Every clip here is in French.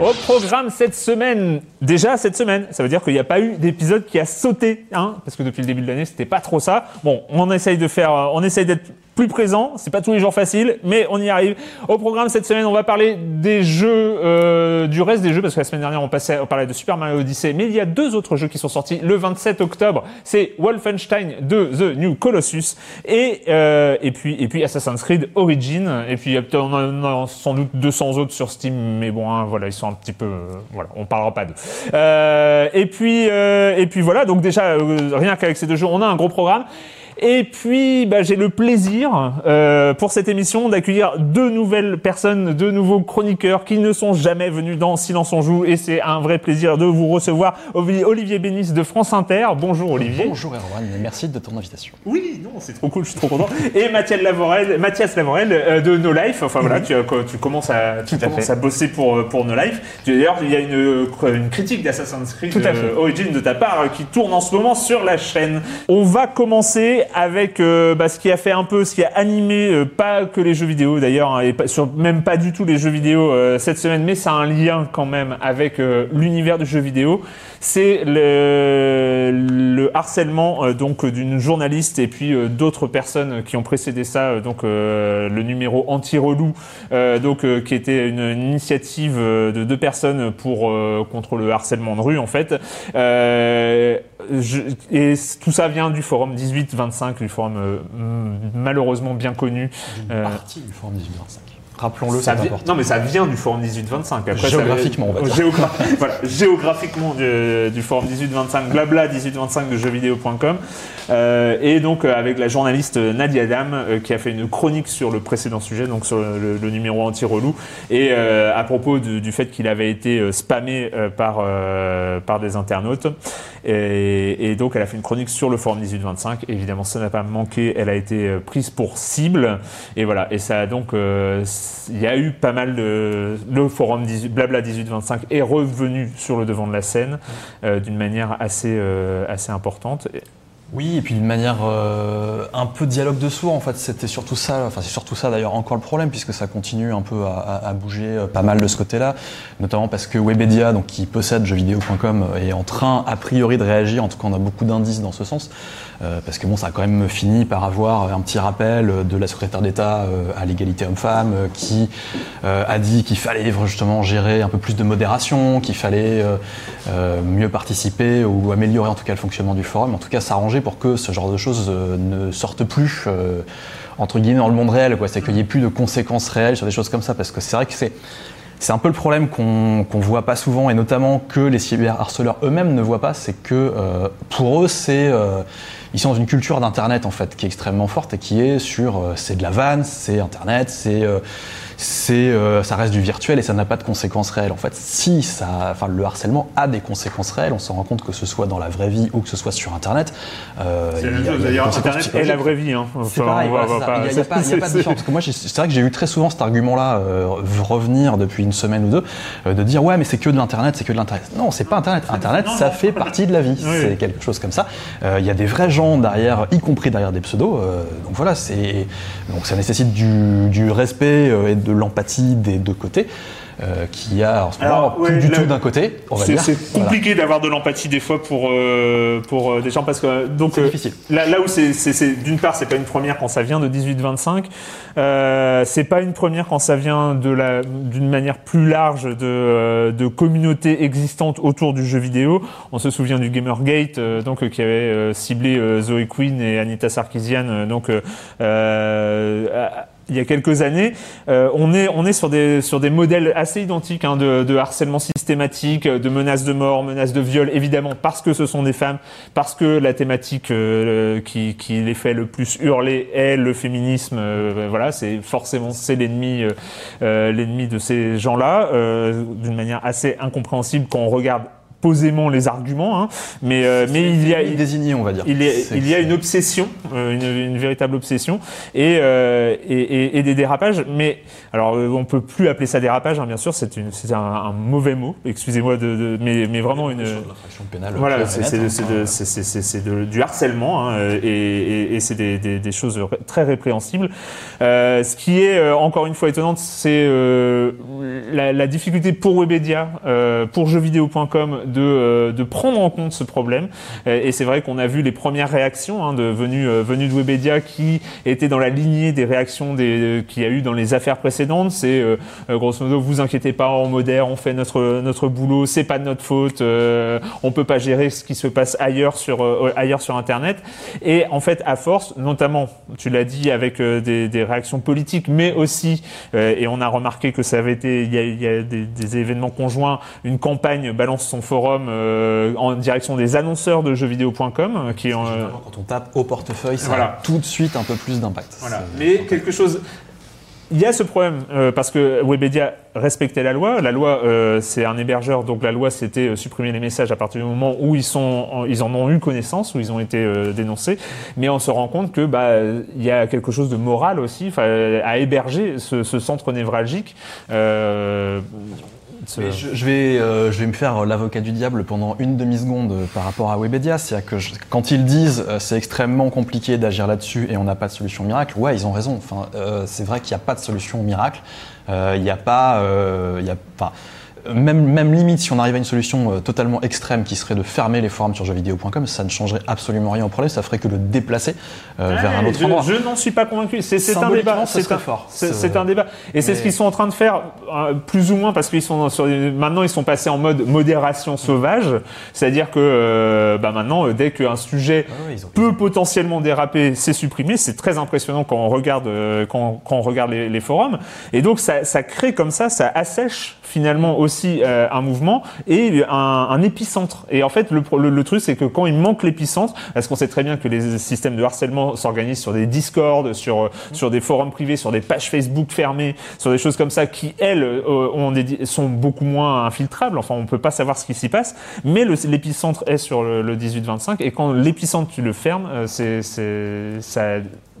Au programme cette semaine, déjà cette semaine, ça veut dire qu'il n'y a pas eu d'épisode qui a sauté, hein, parce que depuis le début de l'année, c'était pas trop ça. Bon, on essaye de faire, on essaye d'être plus présent. C'est pas tous les jours facile, mais on y arrive. Au programme cette semaine, on va parler des jeux, euh, du reste des jeux, parce que la semaine dernière, on, passait, on parlait de Super Mario Odyssey, mais il y a deux autres jeux qui sont sortis le 27 octobre. C'est Wolfenstein 2 The New Colossus et euh, et puis et puis Assassin's Creed Origin. Et puis on en a sans doute 200 autres sur Steam, mais bon, hein, voilà, ils sont un petit peu, euh, voilà, on parlera pas d'eux. Euh, et puis euh, et puis voilà, donc déjà euh, rien qu'avec ces deux jeux, on a un gros programme. Et puis, bah, j'ai le plaisir euh, pour cette émission d'accueillir deux nouvelles personnes, deux nouveaux chroniqueurs qui ne sont jamais venus dans Silence on joue. Et c'est un vrai plaisir de vous recevoir. Olivier Bénis de France Inter. Bonjour Olivier. Bonjour Erwan, merci de ton invitation. Oui, non, c'est trop cool, je suis trop content. Et Mathias Lavorel, Mathias Lavorel euh, de No Life. Enfin voilà, tu, tu commences à, tu commences bosser pour pour No Life. D'ailleurs, il y a une, une critique d'Assassin's Creed Tout à fait. euh, Origin de ta part euh, qui tourne en ce moment sur la chaîne. On va commencer avec euh, bah, ce qui a fait un peu, ce qui a animé euh, pas que les jeux vidéo d'ailleurs, hein, et même pas du tout les jeux vidéo euh, cette semaine, mais ça a un lien quand même avec l'univers du jeu vidéo. C'est le, le harcèlement donc d'une journaliste et puis d'autres personnes qui ont précédé ça, donc le numéro anti-relou, donc qui était une, initiative de deux personnes pour contre le harcèlement de rue en fait. Et tout ça vient du forum 1825, du forum euh, m- malheureusement bien connu. Une Euh, partie du forum 1825. Rappelons-le, ça c'est vi- important. non mais ça vient du forum 1825. Après, ça- Géographiquement, on va dire. Géogra- voilà, géographiquement du, du forum 1825, blabla 1825 de jeuxvideo.com. Euh, et donc euh, avec la journaliste Nadia Dam euh, qui a fait une chronique sur le précédent sujet, donc sur le, le numéro anti-relou, et euh, à propos du, du fait qu'il avait été euh, spammé euh, par, euh, par des internautes. Et, donc elle a fait une chronique sur le forum 1825. Évidemment, ça n'a pas manqué, elle a été euh, prise pour cible. Et voilà, et ça a donc, euh, il y a eu pas mal de, le forum 18, blabla 1825 est revenu sur le devant de la scène euh, d'une manière assez, assez importante. Oui, et puis d'une manière euh, un peu dialogue de sourds, en fait, c'était surtout ça, enfin c'est surtout ça d'ailleurs encore le problème, puisque ça continue un peu à, bouger euh, pas mal de ce côté-là, notamment parce que Webedia, donc, qui possède jeuxvideo.com, est en train, a priori, de réagir, en tout cas on a beaucoup d'indices dans ce sens, euh, parce que bon, ça a quand même fini par avoir un petit rappel de la secrétaire d'État euh, à l'égalité homme-femme, euh, qui euh, a dit qu'il fallait justement gérer un peu plus de modération, qu'il fallait euh, euh, mieux participer ou améliorer en tout cas le fonctionnement du forum, en tout cas s'arranger pour que ce genre de choses euh, ne sortent plus euh, entre guillemets dans le monde réel, c'est qu'il n'y ait plus de conséquences réelles sur des choses comme ça, parce que c'est vrai que c'est c'est un peu le problème qu'on qu'on voit pas souvent, et notamment que les cyberharceleurs eux-mêmes ne voient pas, c'est que euh, pour eux, c'est ils sont dans une culture d'internet en fait qui est extrêmement forte et qui est sur c'est de la vanne, c'est internet, c'est euh, c'est, ça reste du virtuel et ça n'a pas de conséquences réelles. En fait, si ça, enfin, le harcèlement a des conséquences réelles, on s'en rend compte que ce soit dans la vraie vie ou que ce soit sur Internet. c'est la même chose, d'ailleurs, Internet la vraie vie. Hein. c'est pareil, il n'y a, pas, de différence. Parce que moi, c'est vrai que j'ai eu très souvent cet argument-là revenir depuis une semaine ou deux, de dire ouais, mais c'est que de l'Internet, c'est que de l'Internet. Non, c'est pas Internet. Internet, ça fait partie de la vie. C'est quelque chose comme ça. Il y a des vrais gens derrière, y compris derrière des pseudos. donc voilà, c'est donc ça nécessite du, du respect et de l'empathie des deux côtés. Euh, qui a en ce moment plus du tout d'un côté. C'est compliqué d'avoir de l'empathie des fois pour euh, pour euh, des gens parce que donc difficile. Là, là où c'est d'une part c'est pas une première quand ça vient de 18-25, c'est pas une première quand ça vient de la d'une manière plus large de de communautés existantes autour du jeu vidéo. On se souvient du Gamergate donc qui avait ciblé Zoe Quinn et Anita Sarkeesian donc il y a quelques années, euh, on est on est sur des sur des modèles assez identiques hein, de, de, harcèlement systématique, de menaces de mort, menaces de viol, évidemment parce que ce sont des femmes, parce que la thématique euh, qui, qui les fait le plus hurler est le féminisme. Euh, voilà, c'est forcément c'est l'ennemi l'ennemi de ces gens-là, d'une manière assez incompréhensible quand on regarde posément les arguments, hein, mais euh, mais il y a désigné, on va dire. Il, il y a une obsession, euh, une, une, véritable obsession, et, euh, et, et, des dérapages. Mais alors, on peut plus appeler ça dérapage, hein, bien sûr, c'est c'est un, un, mauvais mot. Excusez-moi de, de, mais mais vraiment une. Pénale voilà, c'est du harcèlement, hein, et, et c'est des, des, des, choses très répréhensibles. Euh, ce qui est encore une fois étonnante, c'est la, la, difficulté pour Webedia, pour jeuxvideo.com de, euh, de prendre en compte ce problème. Et c'est vrai qu'on a vu les premières réactions hein, venues, euh, de Webedia qui étaient dans la lignée des réactions des, qu'il y a eu dans les affaires précédentes. C'est euh, grosso modo, vous inquiétez pas, en modère, on fait notre, notre boulot, c'est pas de notre faute, on peut pas gérer ce qui se passe ailleurs sur, ailleurs sur Internet. Et en fait, à force, notamment, tu l'as dit, avec des, réactions politiques, mais aussi, et on a remarqué que ça avait été, il y a, des, des, événements conjoints, une campagne balance son forum euh, en direction des annonceurs de jeuxvideo.com euh, qui ont, quand on tape au portefeuille, ça a tout de suite un peu plus d'impact. Voilà. Mais quelque chose il y a ce problème euh, parce que Webedia respectait la loi. La loi, c'est un hébergeur, donc la loi, c'était supprimer les messages à partir du moment où ils sont, ils en ont eu connaissance, où ils ont été dénoncés. Mais on se rend compte que bah il y a quelque chose de moral aussi, à héberger ce, ce centre névralgique. Je, vais, euh, je vais me faire l'avocat du diable pendant une demi-seconde par rapport à Webedia. C'est-à-dire que quand ils disent euh, c'est extrêmement compliqué d'agir là-dessus et on n'a pas de solution miracle, ouais, ils ont raison. Enfin, euh, c'est vrai qu'il n'y a pas de solution miracle. Il n'y a pas. il y a, enfin, même, même limite, si on arrive à une solution euh, totalement extrême qui serait de fermer les forums sur jeuxvideo.com, ça ne changerait absolument rien au problème, ça ferait que le déplacer euh, vers un autre je, endroit. Je n'en suis pas convaincu. C'est un débat. C'est un, fort. C'est un débat. Et c'est ce qu'ils sont en train de faire, euh, plus ou moins, parce qu'ils sont sur, maintenant ils sont passés en mode modération sauvage, c'est-à-dire que bah maintenant, dès qu'un sujet peut potentiellement déraper, c'est supprimé. C'est très impressionnant quand on regarde quand, quand on regarde les, les, forums. Et donc ça, ça crée comme ça, ça assèche finalement aussi euh, un mouvement et un, un, épicentre. Et en fait, le, le, truc, c'est que quand il manque l'épicentre, parce qu'on sait très bien que les systèmes de harcèlement s'organisent sur des Discord, sur euh, sur des forums privés, sur des pages Facebook fermées, sur des choses comme ça qui elles euh, ont des, sont beaucoup moins infiltrables. Enfin, on peut pas savoir ce qui s'y passe, mais l'épicentre est sur le, le 18-25 et quand l'épicentre tu le fermes, c'est ça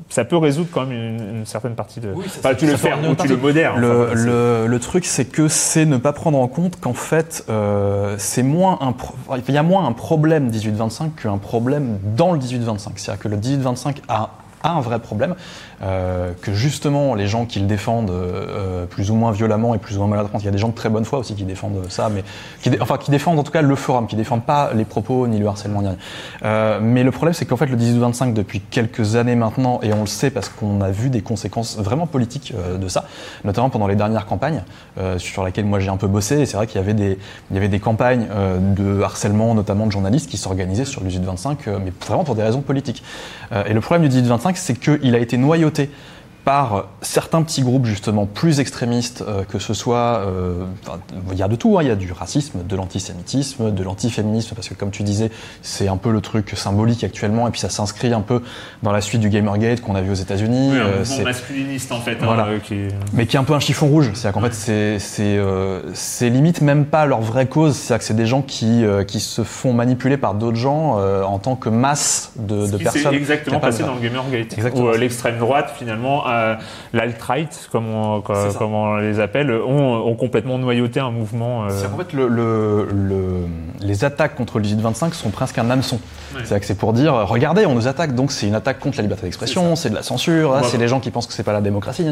ça peut résoudre quand même une, certaine partie de. enfin, tu le fermes ou tu le modères. Le, le, le, truc, c'est que c'est ne pas prendre en compte qu'en fait, euh, c'est moins un il y a moins un problème 18-25 qu'un problème dans le 18-25. C'est-à-dire que le 18-25 a a un vrai problème, euh, que justement les gens qui le défendent euh, plus ou moins violemment et plus ou moins maladroitement, il y a des gens de très bonne foi aussi qui défendent ça, mais enfin qui défendent en tout cas le forum, qui défendent pas les propos ni le harcèlement ni rien. Euh, mais le problème c'est qu'en fait le 18-25 depuis quelques années maintenant, et on le sait parce qu'on a vu des conséquences vraiment politiques de ça, notamment pendant les dernières campagnes sur lesquelles moi j'ai un peu bossé, et c'est vrai qu'il y avait des, y avait des campagnes de harcèlement notamment de journalistes qui s'organisaient sur le 18-25, mais vraiment pour des raisons politiques. et le problème du 18-25 c'est qu'il a été noyauté par certains petits groupes justement plus extrémistes, euh, que ce soit, euh, il y a de tout, hein. il y a du racisme, de l'antisémitisme, de l'antiféminisme, parce que comme tu disais, c'est un peu le truc symbolique actuellement, et puis ça s'inscrit un peu dans la suite du Gamergate qu'on a vu aux États-Unis. Oui, un Euh, mouvement masculiniste en fait. hein, Voilà. qui est- mais qui est un peu un chiffon rouge. C'est-à-dire qu'en fait, c'est, limite même pas leur vraie cause. C'est-à-dire que c'est des gens qui, qui se font manipuler par d'autres gens en tant que masse de, Ce de qui personnes. exactement passé dans le Gamergate. Exactement. Où l'extrême droite, finalement, euh, l'alt-right, comme on, comme, on les appelle, ont, ont complètement noyauté un mouvement. euh, qu'en fait, le, le- le- les attaques contre le 18-25 sont presque un hameçon. C'est-à-dire que c'est pour dire, euh, regardez, on nous attaque, donc c'est une attaque contre la liberté d'expression, c'est de la censure, c'est les gens qui pensent que c'est pas la démocratie.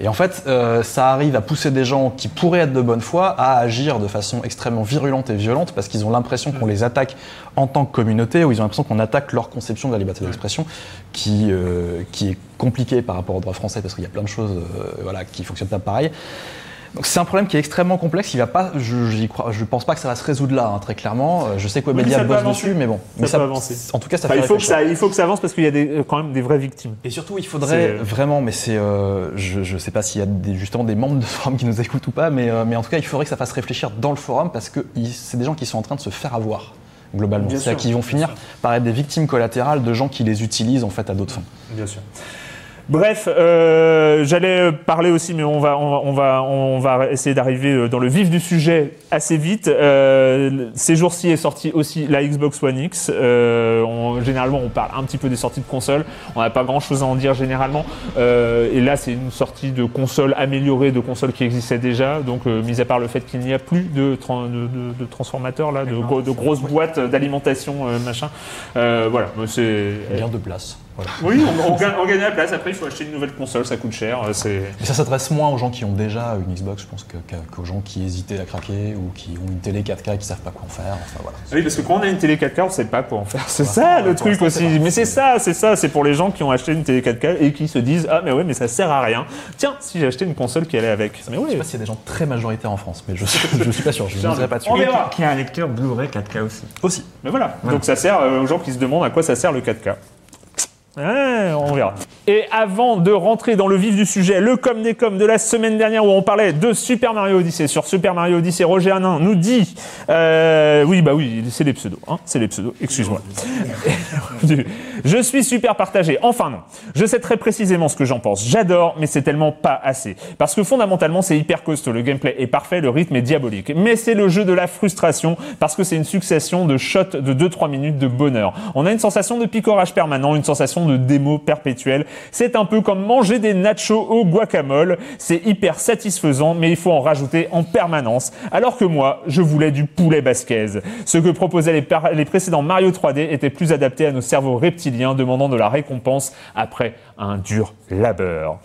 Et en fait, euh, ça arrive à pousser des gens qui pourraient être de bonne foi à agir de façon extrêmement virulente et violente parce qu'ils ont l'impression qu'on les attaque en tant que communauté ou ils ont l'impression qu'on attaque leur conception de la liberté d'expression qui, euh, qui est compliquée par rapport au droit français parce qu'il y a plein de choses euh, voilà, qui fonctionnent pas pareil. Donc c'est un problème qui est extrêmement complexe. Il va pas, je, crois, je pense pas que ça va se résoudre là, hein, très clairement. Euh, Je sais que Oui, Webedia ça peut bosse dessus, mais bon. mais peut avancer. En tout cas, ça enfin, fait il, faut que ça, il faut que ça avance parce qu'il y a des, euh, quand même des vraies victimes. Et surtout, il faudrait vraiment, mais c'est, euh, je, je sais pas s'il y a des, justement des membres de forum qui nous écoutent ou pas, mais, euh, mais en tout cas, il faudrait que ça fasse réfléchir dans le forum parce que c'est des gens qui sont en train de se faire avoir globalement. C'est-à-dire qu'ils vont finir par être des victimes collatérales de gens qui les utilisent en fait à d'autres fins. Bien sûr. Bref, euh, j'allais parler aussi, mais on va, on va, on va, on va essayer d'arriver euh, dans le vif du sujet assez vite. Euh, ces jours-ci est sorti aussi la Xbox One X. Euh, on- généralement, on parle un petit peu des sorties de consoles. On n'a pas grand-chose à en dire généralement. Euh, et là, c'est une sortie de console améliorée, de console qui existait déjà. Donc, euh, mis à part le fait qu'il n'y a plus de, de, de- de transformateurs là, de, gros- de grosses boîtes d'alimentation, machin. Euh, voilà, c'est. Bien de place. Voilà. Oui, on, on gagne, on gagne la place. Après, il faut acheter une nouvelle console, ça coûte cher. euh, C'est Mais ça s'adresse moins aux gens qui ont déjà une Xbox, je pense, qu'aux gens qui hésitaient à craquer ou qui ont une télé 4K et qui savent pas quoi en faire. Enfin voilà. oui, parce que quand on a une télé 4K, on sait pas quoi en faire. C'est ça le truc aussi. Mais c'est ça, c'est ça. C'est pour les gens qui ont acheté une télé 4K et qui se disent ah mais ouais, mais ça sert à rien. Tiens, si j'ai acheté une console qui allait avec. Mais Je sais oui. pas s'il y a des gens très majoritaires en France, mais je, je suis pas sûr, je ne dirai pas dessus. on verra. Qui a un lecteur Blu-ray 4K aussi. Aussi. Mais voilà. Donc ça sert euh, aux gens qui se demandent à quoi ça sert le 4K. Ouais, on verra. Et avant de rentrer dans le vif du sujet, le com des com de la semaine dernière où on parlait de Super Mario Odyssey. Sur Super Mario Odyssey, Roger Hanin nous dit, euh, oui bah oui, c'est les pseudos, hein, c'est les pseudos. Excuse-moi. Je suis super partagé. Enfin non. Je sais très précisément ce que j'en pense. J'adore, mais c'est tellement pas assez. Parce que fondamentalement, c'est hyper costaud. Le gameplay est parfait, le rythme est diabolique. Mais c'est le jeu de la frustration parce que c'est une succession de shots de 2-3 minutes de bonheur. On a une sensation de picorage permanent, une sensation de démo perpétuelle. C'est un peu comme manger des nachos au guacamole. C'est hyper satisfaisant, mais il faut en rajouter en permanence. Alors que moi, je voulais du poulet basquez. Ce que proposaient les, les précédents Mario 3D était plus adapté à nos cerveaux demandant de la récompense après un dur labeur.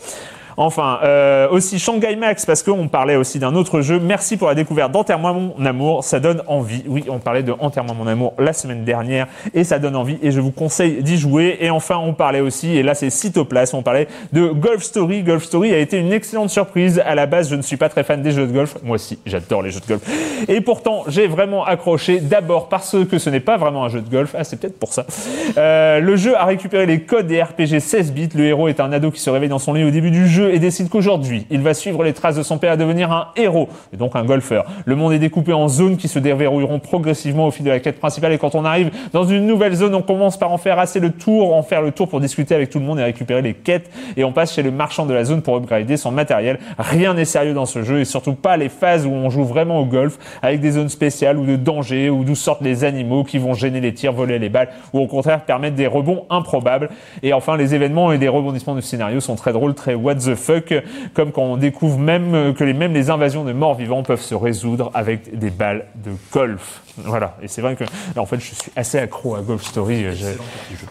Enfin, euh, aussi Shanghai Max, parce qu'on parlait aussi d'un autre jeu. Merci pour la découverte d'Enterre-moi mon amour. Ça donne envie. Oui, on parlait de Enterre-moi mon amour la semaine dernière et ça donne envie et je vous conseille d'y jouer. Et enfin, on parlait aussi, et là c'est Cytoplasme, on parlait de Golf Story. Golf Story a été une excellente surprise. À la base, je ne suis pas très fan des jeux de golf. Moi aussi, j'adore les jeux de golf. Et pourtant, j'ai vraiment accroché. D'abord parce que ce n'est pas vraiment un jeu de golf. Ah, c'est peut-être pour ça. Euh, le jeu a récupéré les codes des RPG 16 bits. Le héros est un ado qui se réveille dans son lit au début du jeu et décide qu'aujourd'hui, il va suivre les traces de son père et devenir un héros, et donc un golfeur. Le monde est découpé en zones qui se déverrouilleront progressivement au fil de la quête principale et quand on arrive dans une nouvelle zone, on commence par en faire assez le tour, en faire le tour pour discuter avec tout le monde et récupérer les quêtes et on passe chez le marchand de la zone pour upgrader son matériel. Rien n'est sérieux dans ce jeu et surtout pas les phases où on joue vraiment au golf avec des zones spéciales ou de danger ou d'où sortent les animaux qui vont gêner les tirs, voler les balles ou au contraire permettre des rebonds improbables. Et enfin, les événements et les rebondissements du scénario sont très drôles, très what the fuck, comme quand on découvre même euh, que les, même les invasions de morts vivants peuvent se résoudre avec des balles de golf. Voilà. Et c'est vrai que, en fait, je suis assez accro à Golf Story. euh,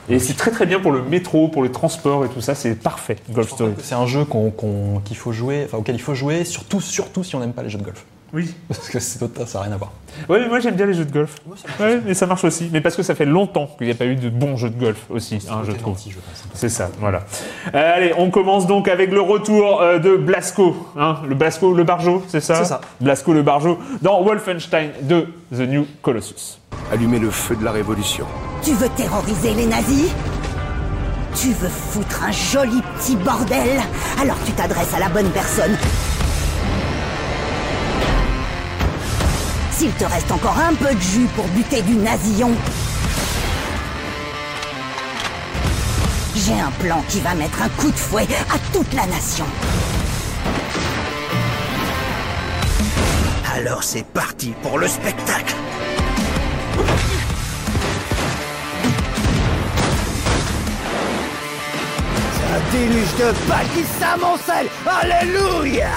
Et c'est très très bien pour le métro, pour les transports et tout ça. C'est parfait, Golf Story. C'est un jeu qu'on- qu'on- qu'il faut jouer, enfin auquel il faut jouer, surtout, surtout si on n'aime pas les jeux de golf. Oui. Parce que c'est autre- ça n'a rien à voir. Ouais, mais moi j'aime bien les jeux de golf. Ouais, mais ça marche aussi. Mais parce que ça fait longtemps qu'il n'y a pas eu de bons jeux de golf aussi, hein, je trouve. C'est ça, voilà. Euh, allez, on commence donc avec le retour euh, de Blasco. Hein, le Blasco, le Barjo, c'est ça? C'est ça. Blasco, le Barjo, dans Wolfenstein 2, The New Colossus. Allumer le feu de la révolution. Tu veux terroriser les nazis? Tu veux foutre un joli petit bordel? Alors tu t'adresses à la bonne personne. S'il te reste encore un peu de jus pour buter du nasillon, j'ai un plan qui va mettre un coup de fouet à toute la nation. Alors c'est parti pour le spectacle. C'est un déluge de balles qui s'amoncelle Alléluia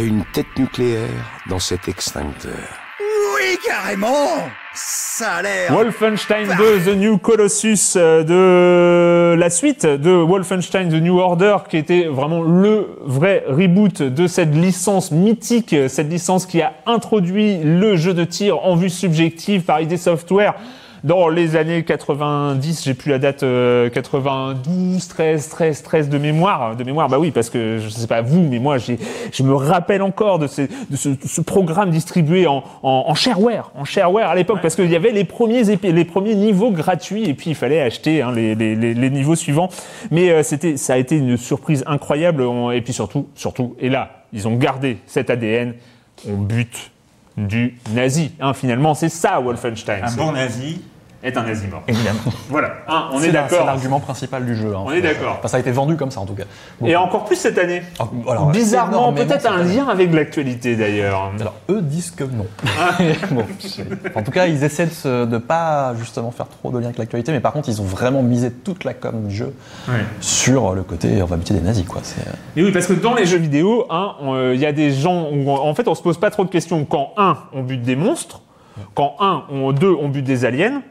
J'ai une tête nucléaire dans cet extincteur. Oui, carrément. Ça a l'air... Wolfenstein 2 The New Colossus euh, de la suite de Wolfenstein The New Order qui était vraiment le vrai reboot de cette licence mythique, cette licence qui a introduit le jeu de tir en vue subjective par ID Software dans les années 90, j'ai plus la date, euh, 92, 13, 13, 13 de mémoire, de mémoire, bah oui, parce que je sais pas vous, mais moi, j'ai, je me rappelle encore de, ces, de ce, de ce programme distribué en, en, en shareware, en shareware à l'époque, parce qu'il y avait les premiers les premiers niveaux gratuits, et puis il fallait acheter hein, les, les, les, les niveaux suivants. Mais euh, c'était, ça a été une surprise incroyable, on- et puis surtout, surtout, et là, ils ont gardé cet ADN, on bute du nazi. Hein, finalement, c'est ça Wolfenstein. Un bon nazi, est un nazi mort. évidemment. Voilà, hein, on est, la- C'est d'accord. l'argument principal du jeu. hein. On est d'accord. Enfin, ça a été vendu comme ça en tout cas. Et encore plus cette année. Ah, alors, Bizarrement, peut-être un lien avec l'actualité d'ailleurs. Alors eux disent que non. Ah. Bon, en tout cas, ils essaient de, de pas justement faire trop de lien avec l'actualité, mais par contre, ils ont vraiment misé toute la com du jeu sur le côté on va buter des nazis quoi. C'est euh, Et oui, parce que dans les jeux vidéo, hein, euh, il y a des gens où en fait on se pose pas trop de questions quand un on bute des monstres, quand un on deux on bute des aliens.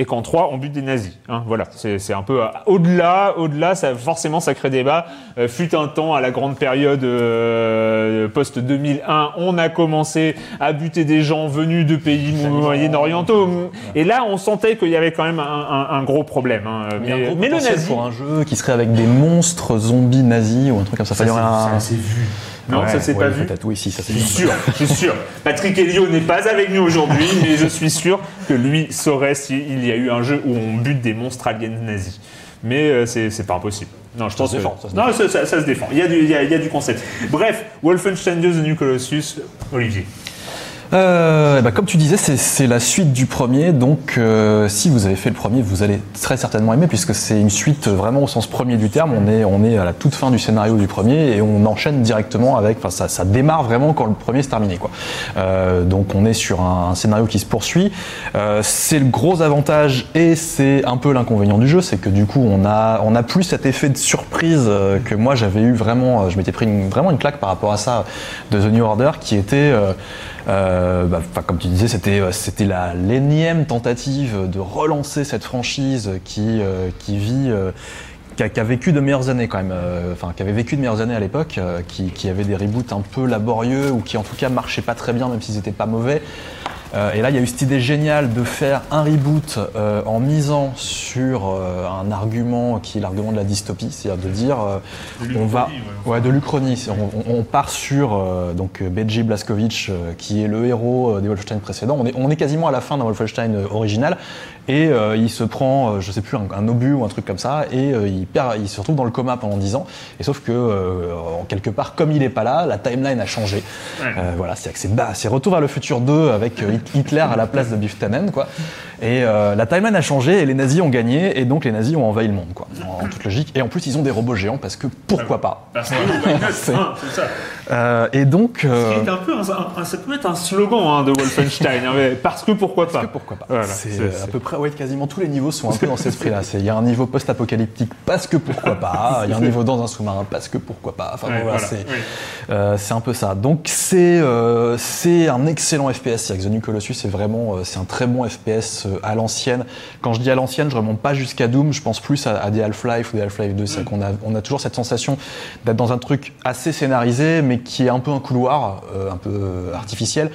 Et quand trois, on bute des nazis. Hein, voilà, c'est c'est un peu euh, au-delà, au-delà. Ça forcément, ça crée débat. Euh, fut un temps à la grande période euh, post 2001, on a commencé à buter des gens venus de pays moyen-orientaux. Et là, on sentait qu'il y avait quand même un, un- un gros problème. hein. un Mais, gros mais le nazi, pour un jeu qui serait avec des monstres zombies nazis ou un truc comme ça. Y aurait un- c'est vu. Non, Ouais, ça ouais, pas vu. Oui, si, ça Je suis sûr, je suis sûr. Patrick Helio n'est pas avec nous aujourd'hui, mais je suis sûr que lui saurait s'il y a eu un jeu où on bute des monstres aliens nazis. Mais euh, c'est pas impossible. Non, je pense se que- défend, ça se non, ça, ça- ça se défend. Il y, a du, il, y a, il y a du concept. Bref, Wolfenstein 2 The New Colossus, Olivier. Euh, ben, comme tu disais, c'est- la suite du premier, donc euh, si vous avez fait le premier, vous allez très certainement aimer, puisque c'est une suite vraiment au sens premier du terme. On est, on est à la toute fin du scénario du premier et on enchaîne directement avec. Enfin, ça, ça démarre vraiment quand le premier se terminé, quoi. Euh, donc on est sur un, scénario qui se poursuit. Euh, c'est le gros avantage et c'est un peu l'inconvénient du jeu, c'est que du coup on a, on a plus cet effet de surprise euh, que moi j'avais eu vraiment. euh, Je m'étais pris vraiment une claque par rapport à ça de The New Order, qui était euh, bah, comme tu disais, c'était euh, c'était la l'énième tentative de relancer cette franchise qui euh, vit. qui a, vécu de meilleures années quand même, enfin qui avait vécu de meilleures années à l'époque, qui, qui avait des reboots un peu laborieux ou qui en tout cas marchaient pas très bien même s'ils étaient pas mauvais. Euh, et là, il y a eu cette idée géniale de faire un reboot euh, en misant sur euh, un argument qui est l'argument de la dystopie, c'est-à-dire de dire on va, ouais, de l'Uchronie. On, part sur donc Beji Blaskovic, qui est le héros des Wolfenstein précédents. On est, on est quasiment à la fin d'un Wolfenstein original, et euh, il se prend, euh, je sais plus, un, un obus ou un truc comme ça, et euh, il, perd, il se retrouve dans le coma pendant 10 ans. Et sauf que euh, quelque part, comme il est pas là, la timeline a changé. Voilà, c'est que c'est bah, c'est Retour vers le futur 2 avec Hit- Hitler à la place de Biff Tannen, quoi. Et la timeline a changé et les nazis ont gagné et donc les nazis ont envahi le monde, quoi. En, en toute logique. Et en plus, ils ont des robots géants parce que pourquoi pas. Parce que C'est- c'est ça. Euh, et donc. euh, C'est un peu un- un- ça peut être un slogan hein, de Wolfenstein. hein, mais parce que pourquoi pas. Parce que pourquoi pas Voilà, C'est à peu près, ouais, quasiment tous les niveaux sont un peu dans cet esprit-là. C'est- Il y a un niveau post-apocalyptique parce que pourquoi pas. Il y a un niveau dans un sous-marin parce que pourquoi pas. Enfin bon, Ouais, voilà, voilà, c'est oui. euh, c'est un peu ça. Donc c'est euh, c'est un excellent FPS. Que The New Colossus c'est vraiment euh, c'est un très bon FPS euh, à l'ancienne. Quand je dis à l'ancienne, je remonte pas jusqu'à Doom. Je pense plus à, à des Half-Life ou des Half-Life 2. Mm. C'est qu'on a on a toujours cette sensation d'être dans un truc assez scénarisé, mais qui est un peu un couloir, euh, un peu euh, artificiel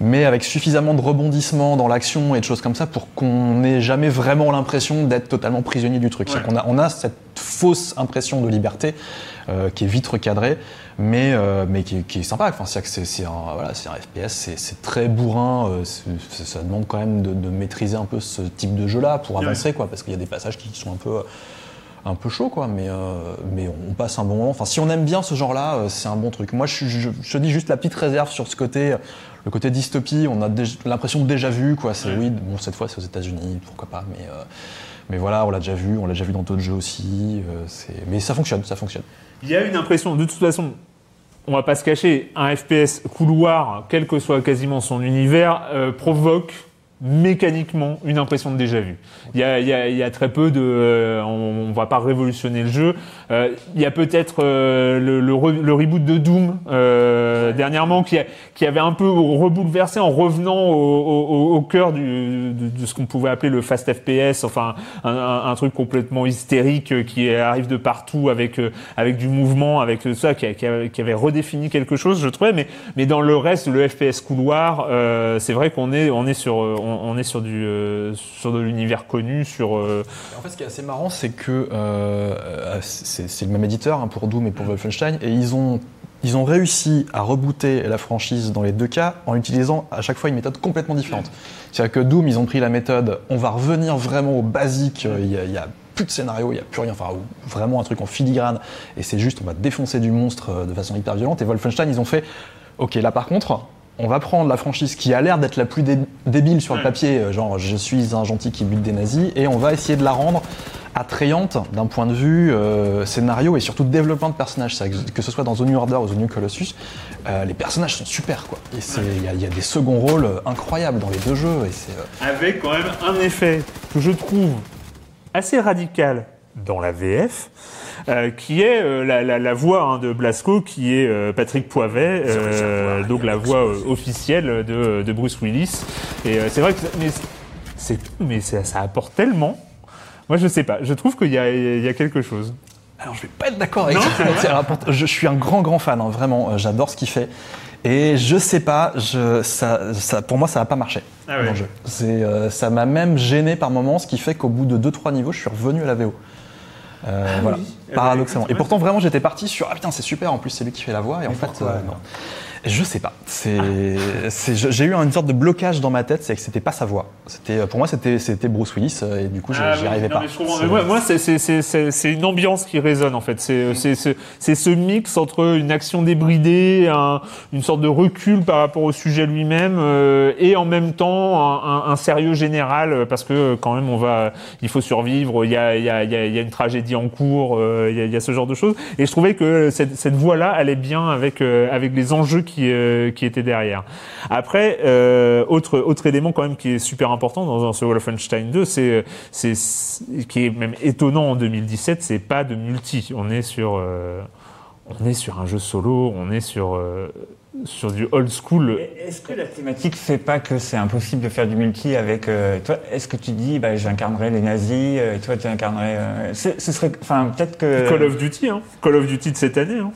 mais avec suffisamment de rebondissements dans l'action et de choses comme ça pour qu'on n'ait jamais vraiment l'impression d'être totalement prisonnier du truc. A, on a cette fausse impression de liberté euh, qui est vite recadrée, mais, euh, mais qui, est- qui est sympa. Enfin, c'est c'est un, voilà, c'est un FPS, c'est- c'est très bourrin, euh, c'est- ça demande quand même de, de maîtriser un peu ce type de jeu-là pour avancer, quoi, parce qu'il y a des passages qui sont un peu un peu chaud quoi mais euh, mais on passe un bon moment. Enfin si on aime bien ce genre là c'est un bon truc. Moi je, suis- je, je te dis juste la petite réserve sur ce côté le côté dystopie. On a l'impression de déjà vu quoi. C'est oui bon cette fois c'est aux États-Unis pourquoi pas mais euh, mais voilà on l'a déjà vu on l'a déjà vu dans d'autres jeux aussi euh, mais ça fonctionne ça fonctionne. Il y a une impression, de toute façon, on va pas se cacher, un FPS couloir, quel que soit quasiment son univers, euh, provoque mécaniquement une impression de déjà vu. Il y a, il y a- il y a très peu de... euh, on, on va pas révolutionner le jeu. Euh, il y a peut-être euh, le, le re- le reboot de Doom euh, dernièrement qui, a- qui avait un peu rebouleversé en revenant au, au- au cœur du, de, de ce qu'on pouvait appeler le fast FPS, enfin un, un- un truc complètement hystérique euh, qui arrive de partout avec euh, avec du mouvement, avec tout ça, qui, qui avait redéfini quelque chose, je trouvais. Mais mais dans le reste, le FPS couloir, euh, c'est vrai qu'on est on est sur on, on est sur du euh, sur de l'univers connu, sur euh, En fait, ce qui est assez marrant, c'est que euh, c'est le même éditeur hein, pour Doom et pour Wolfenstein, et ils ont, ils ont réussi à rebooter la franchise dans les deux cas en utilisant à chaque fois une méthode complètement différente. C'est-à-dire que Doom, ils ont pris la méthode, on va revenir vraiment au basique, il y a, plus de scénario, il n'y a plus rien, enfin vraiment un truc en filigrane, et c'est juste on va défoncer du monstre de façon hyper violente. Et Wolfenstein, ils ont fait, ok, là par contre, on va prendre la franchise qui a l'air d'être la plus dé- débile sur le papier, euh, genre je suis un gentil qui bute des nazis, et on va essayer de la rendre attrayante d'un point de vue euh, scénario et surtout développement de personnages. Que, que ce soit dans The New Order ou The New Colossus, euh, les personnages sont super quoi. Et c'est- il y, a- il y a des seconds rôles incroyables dans les deux jeux. Et c'est, euh, avec quand même un effet que je trouve assez radical dans la VF, euh, qui est euh, la, la- la voix hein, de Blasco, qui est euh, Patrick Poivet, donc la voix officielle de, de Bruce Willis. Et c'est vrai que mais c'est mais ça, ça apporte tellement. Moi, je sais pas. Je trouve qu'il y a, il y a quelque chose. Alors je vais pas être d'accord avec ça. Je suis un grand grand fan, hein, vraiment. J'adore ce qu'il fait. Et je sais pas, je, ça, ça- pour moi ça n'a pas marché Ah dans le jeu. C'est, euh, ça m'a même gêné par moments, ce qui fait qu'au bout de 2-3 niveaux, je suis revenu à la VO. Euh, voilà, oui. paradoxalement. Eh Et pourtant vraiment j'étais parti sur ah putain c'est super en plus c'est lui qui fait la voix et en fait euh, non. Je sais pas. C'est, j'ai eu une sorte de blocage dans ma tête, c'est que c'était pas sa voix. C'était, pour moi c'était, c'était Bruce Willis euh, et du coup j'y Ah j'y oui, arrivais non, pas. mais moi, c'est- une ambiance qui résonne en fait. C'est ce mix entre une action débridée, un- une sorte de recul par rapport au sujet lui-même, euh, et en même temps un, un- un sérieux général euh, parce que quand même on va, il faut survivre. Il y a, il y a, il y a, il y a une tragédie en cours. euh, il, y a, il y a ce genre de choses. Et je trouvais que cette, cette voie-là allait bien avec euh, avec les enjeux qui euh, qui étaient derrière. Après, euh, autre autre élément quand même qui est super important dans, dans ce Wolfenstein 2, c'est c'est c'est- qui est même étonnant en 2017, c'est pas de multi. On est sur euh, on est sur un jeu solo, on est sur euh, sur du old school. Est-ce que la thématique fait pas que c'est impossible de faire du multi avec euh, toi Est-ce que tu dis bah j'incarnerai les nazis euh, et toi tu incarnerais euh, ce serait enfin peut-être que Call of Duty, hein. Call of Duty de cette année. Hein.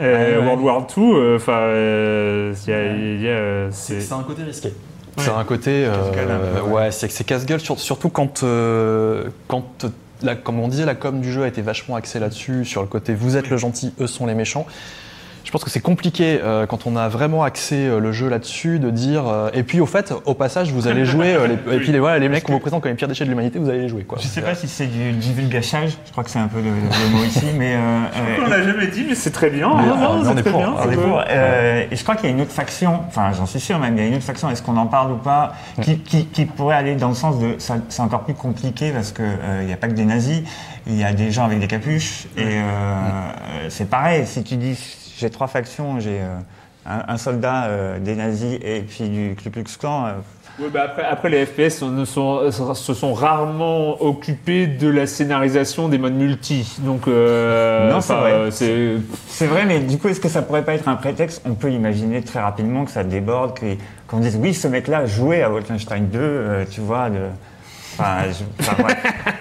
Euh, Ouais, ouais. World War II, enfin, euh, euh, c'est C'est un côté risqué. C'est un côté. euh, ouais. ouais, c'est c'est casse-gueule, sur- surtout quand, euh, quand la- comme on disait, la com du jeu a été vachement axée là-dessus, sur le côté vous êtes le gentil, eux sont les méchants. Je pense que c'est compliqué euh, quand on a vraiment axé euh, le jeu là-dessus de dire. euh, et puis au fait, au passage, vous allez jouer. euh, les, et puis les, voilà, les mecs qu'on vous présente comme les pires déchets de l'humanité, vous allez les jouer. Quoi. je sais pas si c'est du divulgachage, je crois que c'est un peu le, le mot ici, mais euh, euh, On l'a jamais dit, mais c'est très bien. Mais, hein, non, mais c'est est très pour, bien. on c'est est vrai. pour, euh, et je crois qu'il y a une autre faction, enfin j'en suis sûr même, il y a une autre faction, est-ce qu'on en parle ou pas, qui, qui, qui pourrait aller dans le sens de, ça- c'est encore plus compliqué parce que euh, il n'y a pas que des nazis, il y a des gens avec des capuches, et euh, c'est pareil, si tu dis j'ai trois factions, j'ai euh, un, un soldat, euh, des nazis et puis du Ku Klux Klan, euh, Ouais, bah après, après, les FPS sont, se sont rarement occupés de la scénarisation des modes multi. Donc, euh, Non, c'est vrai. c'est vrai, mais du coup, est-ce que ça pourrait pas être un prétexte? On peut imaginer très rapidement que ça déborde, qu'on dise oui, ce mec-là jouait à Wolfenstein 2, euh, tu vois. De... Enfin, je, enfin, ouais,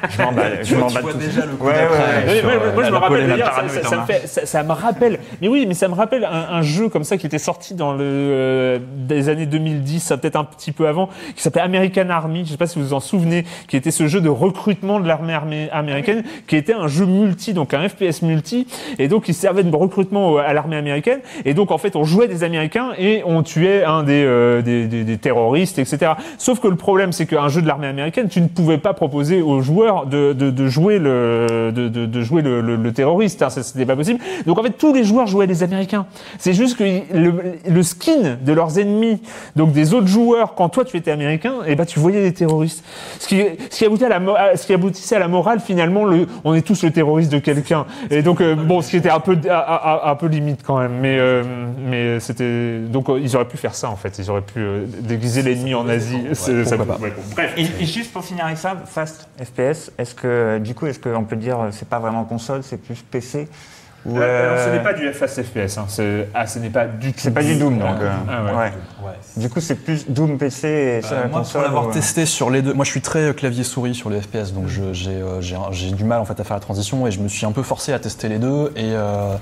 je m'emballe. Je Tu m'emballe vois tout déjà le coup Ouais, ouais, moi, moi, je me rappelle d'ailleurs, ça, me Thomas. fait, ça, ça me rappelle, mais oui, mais ça me rappelle un, un jeu comme ça qui était sorti dans le euh, des années 2010, ça peut-être un petit peu avant, qui s'appelait American Army. Je sais pas si vous vous en souvenez, qui était ce jeu de recrutement de l'armée armée- américaine, qui était un jeu multi, donc un FPS multi, et donc il servait de recrutement à l'armée américaine. Et donc en fait, on jouait des Américains et on tuait un des, euh, des, des- des terroristes, etc. Sauf que le problème, c'est qu'un jeu de l'armée américaine, tu ne pouvais pas proposer aux joueurs de, de, de jouer le de, de, de jouer le, le, le terroriste. Hein, c'était pas possible. Donc en fait, tous les joueurs jouaient les Américains. C'est juste que le, le skin de leurs ennemis, donc des autres joueurs, quand toi tu étais américain, et ben tu voyais des terroristes. Ce qui, ce qui aboutit à la, mo- à- ce qui aboutissait à la morale, finalement, le, on est tous le terroriste de quelqu'un. Et donc euh, bon, ce qui était un peu à- à- à- un peu limite quand même. Mais euh, mais c'était donc euh, ils auraient pu faire ça en fait. Ils auraient pu euh, déguiser l'ennemi en Asie. C'est- ça- pourquoi pas. ouais, bon, bref. Et, et juste pour finir avec ça, Fast FPS, est-ce que du coup, est-ce qu'on peut dire euh, c'est pas vraiment console, c'est plus PC ou, Euh, alors, ce euh, n'est pas du FS FPS. Hein. C'est- Ah, ce n'est pas du tout. c'est pas du Doom donc. euh, Ah ouais. ouais. Du coup, c'est plus Doom PC et ça, Euh, moi, console. pour l'avoir ou- testé sur les deux, moi je suis très euh, clavier souris sur les FPS, donc je- j'ai euh, du mal en fait à faire la transition et je me suis un peu forcé à tester les deux et euh,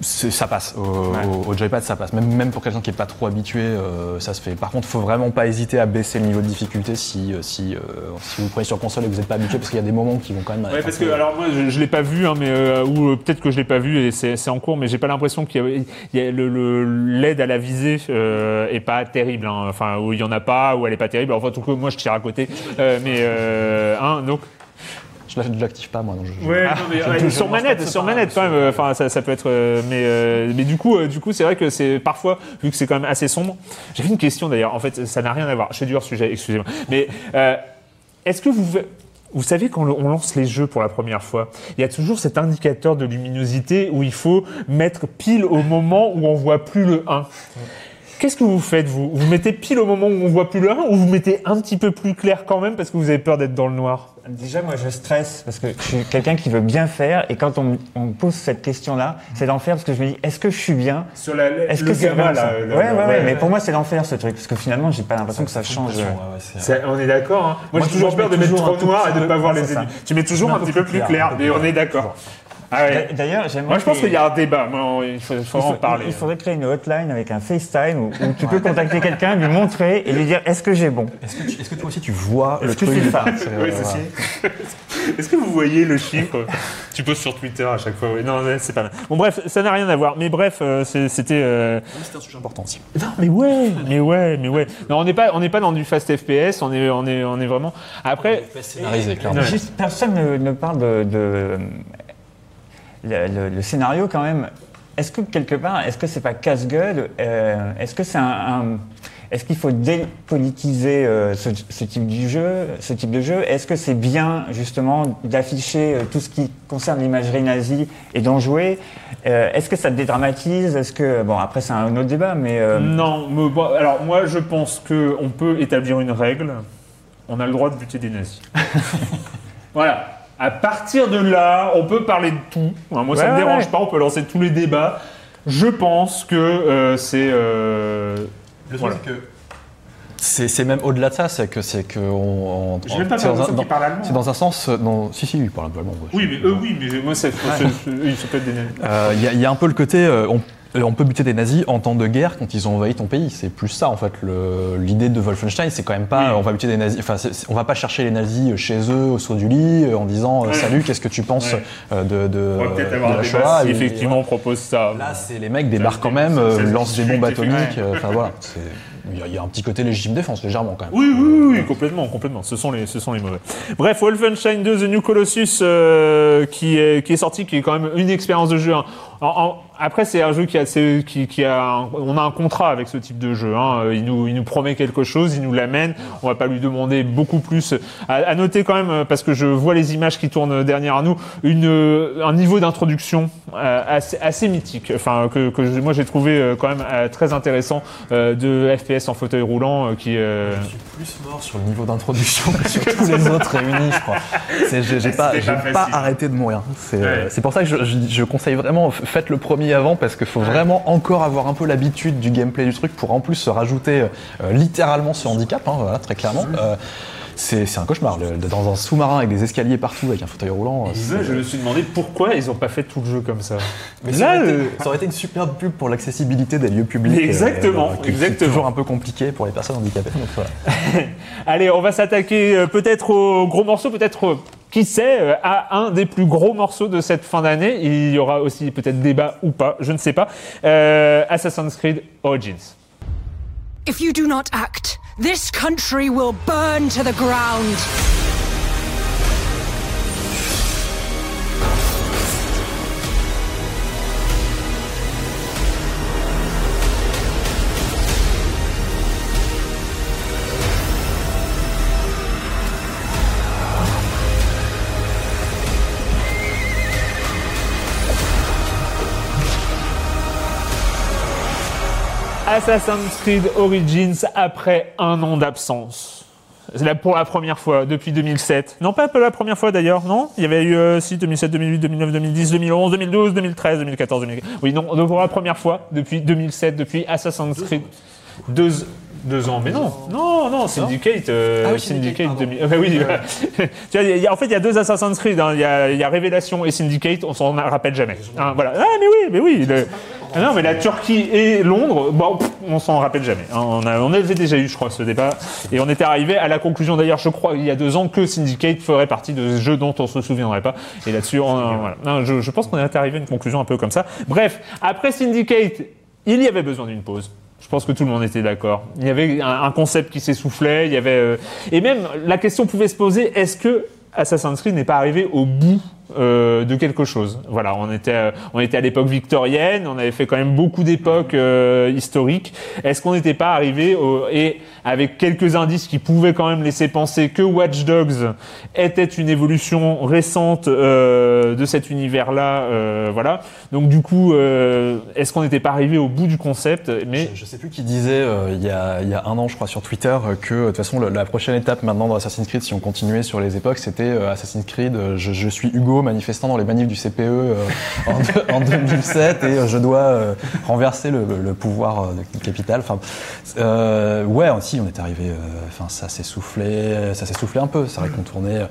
ça passe. Au, au- au joypad, ça passe. Même, même pour quelqu'un qui est pas trop habitué, euh, ça se fait. Par contre, faut vraiment pas hésiter à baisser le niveau de difficulté si, euh, si, euh, si vous prenez sur console et que vous n'êtes pas habitué, parce qu'il y a des moments qui vont quand même. Ouais, parce peu- que alors moi je, je l'ai pas vu, hein, mais euh, ou euh, peut-être que je l'ai pas vu et c'est en cours, mais j'ai pas l'impression qu'il y a, a le le- l'aide à la visée euh, est pas terrible, hein. enfin où il y en a pas, ou elle est pas terrible. Enfin, en tout cas moi je tire à côté, Euh, mais euh, hein, donc Je je l'active pas moi. Donc je- je- Ouais, non, mais, je- ouais, je- sur manette, sur manette quand même. Enfin, ça, ça peut être. euh, mais, euh, mais du coup, euh, du coup, c'est vrai que c'est parfois, vu que c'est quand même assez sombre. J'avais une question d'ailleurs. En fait, ça n'a rien à voir. Je fais du hors sujet. Excusez-moi. Mais euh, est-ce que vous vous savez quand on lance les jeux pour la première fois, il y a toujours cet indicateur de luminosité où il faut mettre pile au moment où on voit plus le 1. Qu'est-ce que vous faites vous? Vous mettez pile au moment où on voit plus le 1 ou vous mettez un petit peu plus clair quand même parce que vous avez peur d'être dans le noir? Déjà, moi, je stresse parce que je suis quelqu'un qui veut bien faire et quand on, me- on me pose cette question-là, c'est l'enfer parce que je me dis, est-ce que je suis bien? Sur la, Est-ce le que c'est là, le- ouais, ouais, ouais, ouais, mais pour moi, c'est l'enfer ce truc parce que finalement, j'ai pas l'impression que ça change. Ouais, ouais, c'est- C'est- on est d'accord. Hein? Moi, Moi, j'ai toujours peur de mettre trop tout noir et de ne pas voir les ennemis. Tu mets toujours un, petit peu plus clair, mais on est d'accord. Ah ouais. D'ailleurs, j'aimerais Moi, je pense qu'il- y a un débat. Moi, il faut, il faut il, en faut- parler. il faudrait créer une hotline avec un FaceTime où, où tu peux contacter quelqu'un, lui montrer et lui dire est-ce que j'ai bon? Est-ce que, toi aussi tu vois le Est-ce que truc ça? Oui, euh, ça. Est-ce que vous voyez le chiffre? Tu poses sur Twitter à chaque fois. oui. Non, ouais, c'est pas mal. Bon, bref, ça n'a rien à voir. Mais bref, euh, c'était. euh, C'est un sujet important aussi. Non, mais ouais, mais ouais, mais ouais. Non, on n'est pas, on n'est pas dans du fast FPS. On est, on est, on est vraiment. Après, Scénarisé, clairement. Ouais. Juste, personne ne, ne parle de, de- le, le- le scénario quand même. Est-ce que quelque part, est-ce que c'est pas casse-gueule euh, Est-ce que c'est un, un- est-ce qu'il faut dépolitiser euh, ce, ce type du jeu, ce type de jeu? Est-ce que c'est bien justement d'afficher euh, tout ce qui concerne l'imagerie nazie et d'en jouer? Euh, Est-ce que ça dédramatise? Est-ce que bon après c'est un autre débat, mais Non, mais bon, alors moi je pense que on peut établir une règle. On a le droit de buter des nazis. voilà. À partir de là, on peut parler de tout. Enfin, moi, ça Ouais, me dérange ouais. pas. On peut lancer tous les débats. Je pense que euh, c'est. euh, Le truc, voilà. c'est que. C'est même au-delà de ça, c'est que c'est que on. on- J'ai même pas c'est dans un- dans- qu'ils parlent allemand. C'est dans un sens, euh, dans, si si, il parle un peu allemand. ouais. Oui, mais eux, oui, mais moi, Ils sont peut-être des. Euh, Il y, a- il y a un peu le côté, on, on peut buter des nazis en temps de guerre quand ils ont envahi ton pays. C'est plus ça en fait. L'idée de Wolfenstein, c'est quand même pas, Oui. on va buter des nazis. Enfin, on va pas chercher les nazis chez eux au saut du lit euh, en disant euh, Ouais. salut, qu'est-ce que tu penses Ouais. euh, de, de, On va peut-être de avoir la Shoah Et- effectivement on propose ça. Là, c'est les mecs débarquent quand même, euh, lancent des bombes atomiques. euh, Enfin voilà, il y, a- il y a un petit côté légitime défense légèrement quand même. Oui, oui, oui, oui, complètement, complètement. Ce sont les, ce sont les mauvais. Bref, Wolfenstein 2 The New Colossus euh, qui, est, qui est sorti, qui est quand même une expérience de jeu. hein. En- en- après, c'est un jeu qui a, qui, qui a, un- on a un contrat avec ce type de jeu. Hein. Il nous, il nous promet quelque chose, il nous l'amène. On va pas lui demander beaucoup plus. À, à noter quand même, parce que je vois les images qui tournent derrière nous, une, un niveau d'introduction euh, assez, assez mythique. Enfin, que, que moi j'ai trouvé euh, quand même euh, très intéressant euh, de FPS en fauteuil roulant, qui. euh, Je suis plus mort sur le niveau d'introduction que sur tous les autres réunis, je crois. C'est- J'ai pas, pas pas arrêté de mourir. C'est Ouais. c'est pour ça que je, je- je conseille vraiment, faites le premier avant parce qu'il faut vraiment encore avoir un peu l'habitude du gameplay du truc pour en plus se rajouter euh, littéralement ce handicap, hein, voilà, très clairement. Euh, c'est un cauchemar. Le- dans un sous-marin avec des escaliers partout, avec un fauteuil roulant. c'est- je me suis demandé pourquoi ils ont pas fait tout le jeu comme ça. Mais Là, ça, aurait été, euh, ça aurait été une superbe pub pour l'accessibilité des lieux publics. Exactement, exactement. toujours un peu compliqué pour les personnes handicapées. donc voilà. Allez, on va s'attaquer euh, peut-être au gros morceau, peut-être, euh, qui sait, euh, à un des plus gros morceaux de cette fin d'année. Il y aura aussi peut-être débat ou pas, je ne sais pas. Euh, Assassin's Creed Origins. If you do not act, this country will burn to the ground. Assassin's Creed Origins après un an d'absence. C'est là pour la première fois depuis 2007. Non, pas pour la première fois d'ailleurs, non Il y avait eu, euh, si, 2007, 2008, 2009, 2010, 2011, 2012, 2013, 2014, 2015. Oui, non, pour la première fois depuis 2007, depuis Assassin's Creed. Deux, deux ans, mais non, non, non, Syndicate, euh, Ah oui, Syndicate, pardon. 2000. euh, oui, en fait, il y a deux Assassin's Creed. hein. Il y, a, il y a Révélation et Syndicate, on s'en rappelle jamais. Hein, voilà. Ah, mais oui, mais oui. le- Ah non, mais la Turquie et Londres, bon, pff, on s'en rappelle jamais. hein. On, a, on avait déjà eu, je crois, ce débat. Et on était arrivé à la conclusion, d'ailleurs, je crois, il y a deux ans, que Syndicate ferait partie de ce jeu dont on se souviendrait pas. Et là-dessus, voilà. Non, je, je pense qu'on est arrivé à une conclusion un peu comme ça. Bref, après Syndicate, il y avait besoin d'une pause. Je pense que tout le monde était d'accord. Il y avait un, concept qui s'essoufflait, il y avait euh, et même la question pouvait se poser est-ce que Assassin's Creed n'est pas arrivé au bout euh, de quelque chose Voilà, on était euh, on était à l'époque victorienne, on avait fait quand même beaucoup d'époques euh, historiques. Est-ce qu'on n'était pas arrivé au, et avec quelques indices qui pouvaient quand même laisser penser que Watch Dogs était une évolution récente euh, de cet univers-là, euh, voilà. Donc du coup, euh, est-ce qu'on n'était pas arrivé au bout du concept Mais Je, je sais plus qui disait il, y a, il y a un an, je crois, sur Twitter, que de toute façon, la prochaine étape maintenant dans Assassin's Creed, si on continuait sur les époques, c'était Assassin's Creed, je suis Hugo manifestant dans les manifs du CPE euh, en, deux- en 2007 et euh, je dois euh, renverser le, le pouvoir du capital. Enfin, ouais, aussi, on est arrivé, enfin, ça s'est soufflé, ça s'est soufflé un peu. C'est tournait,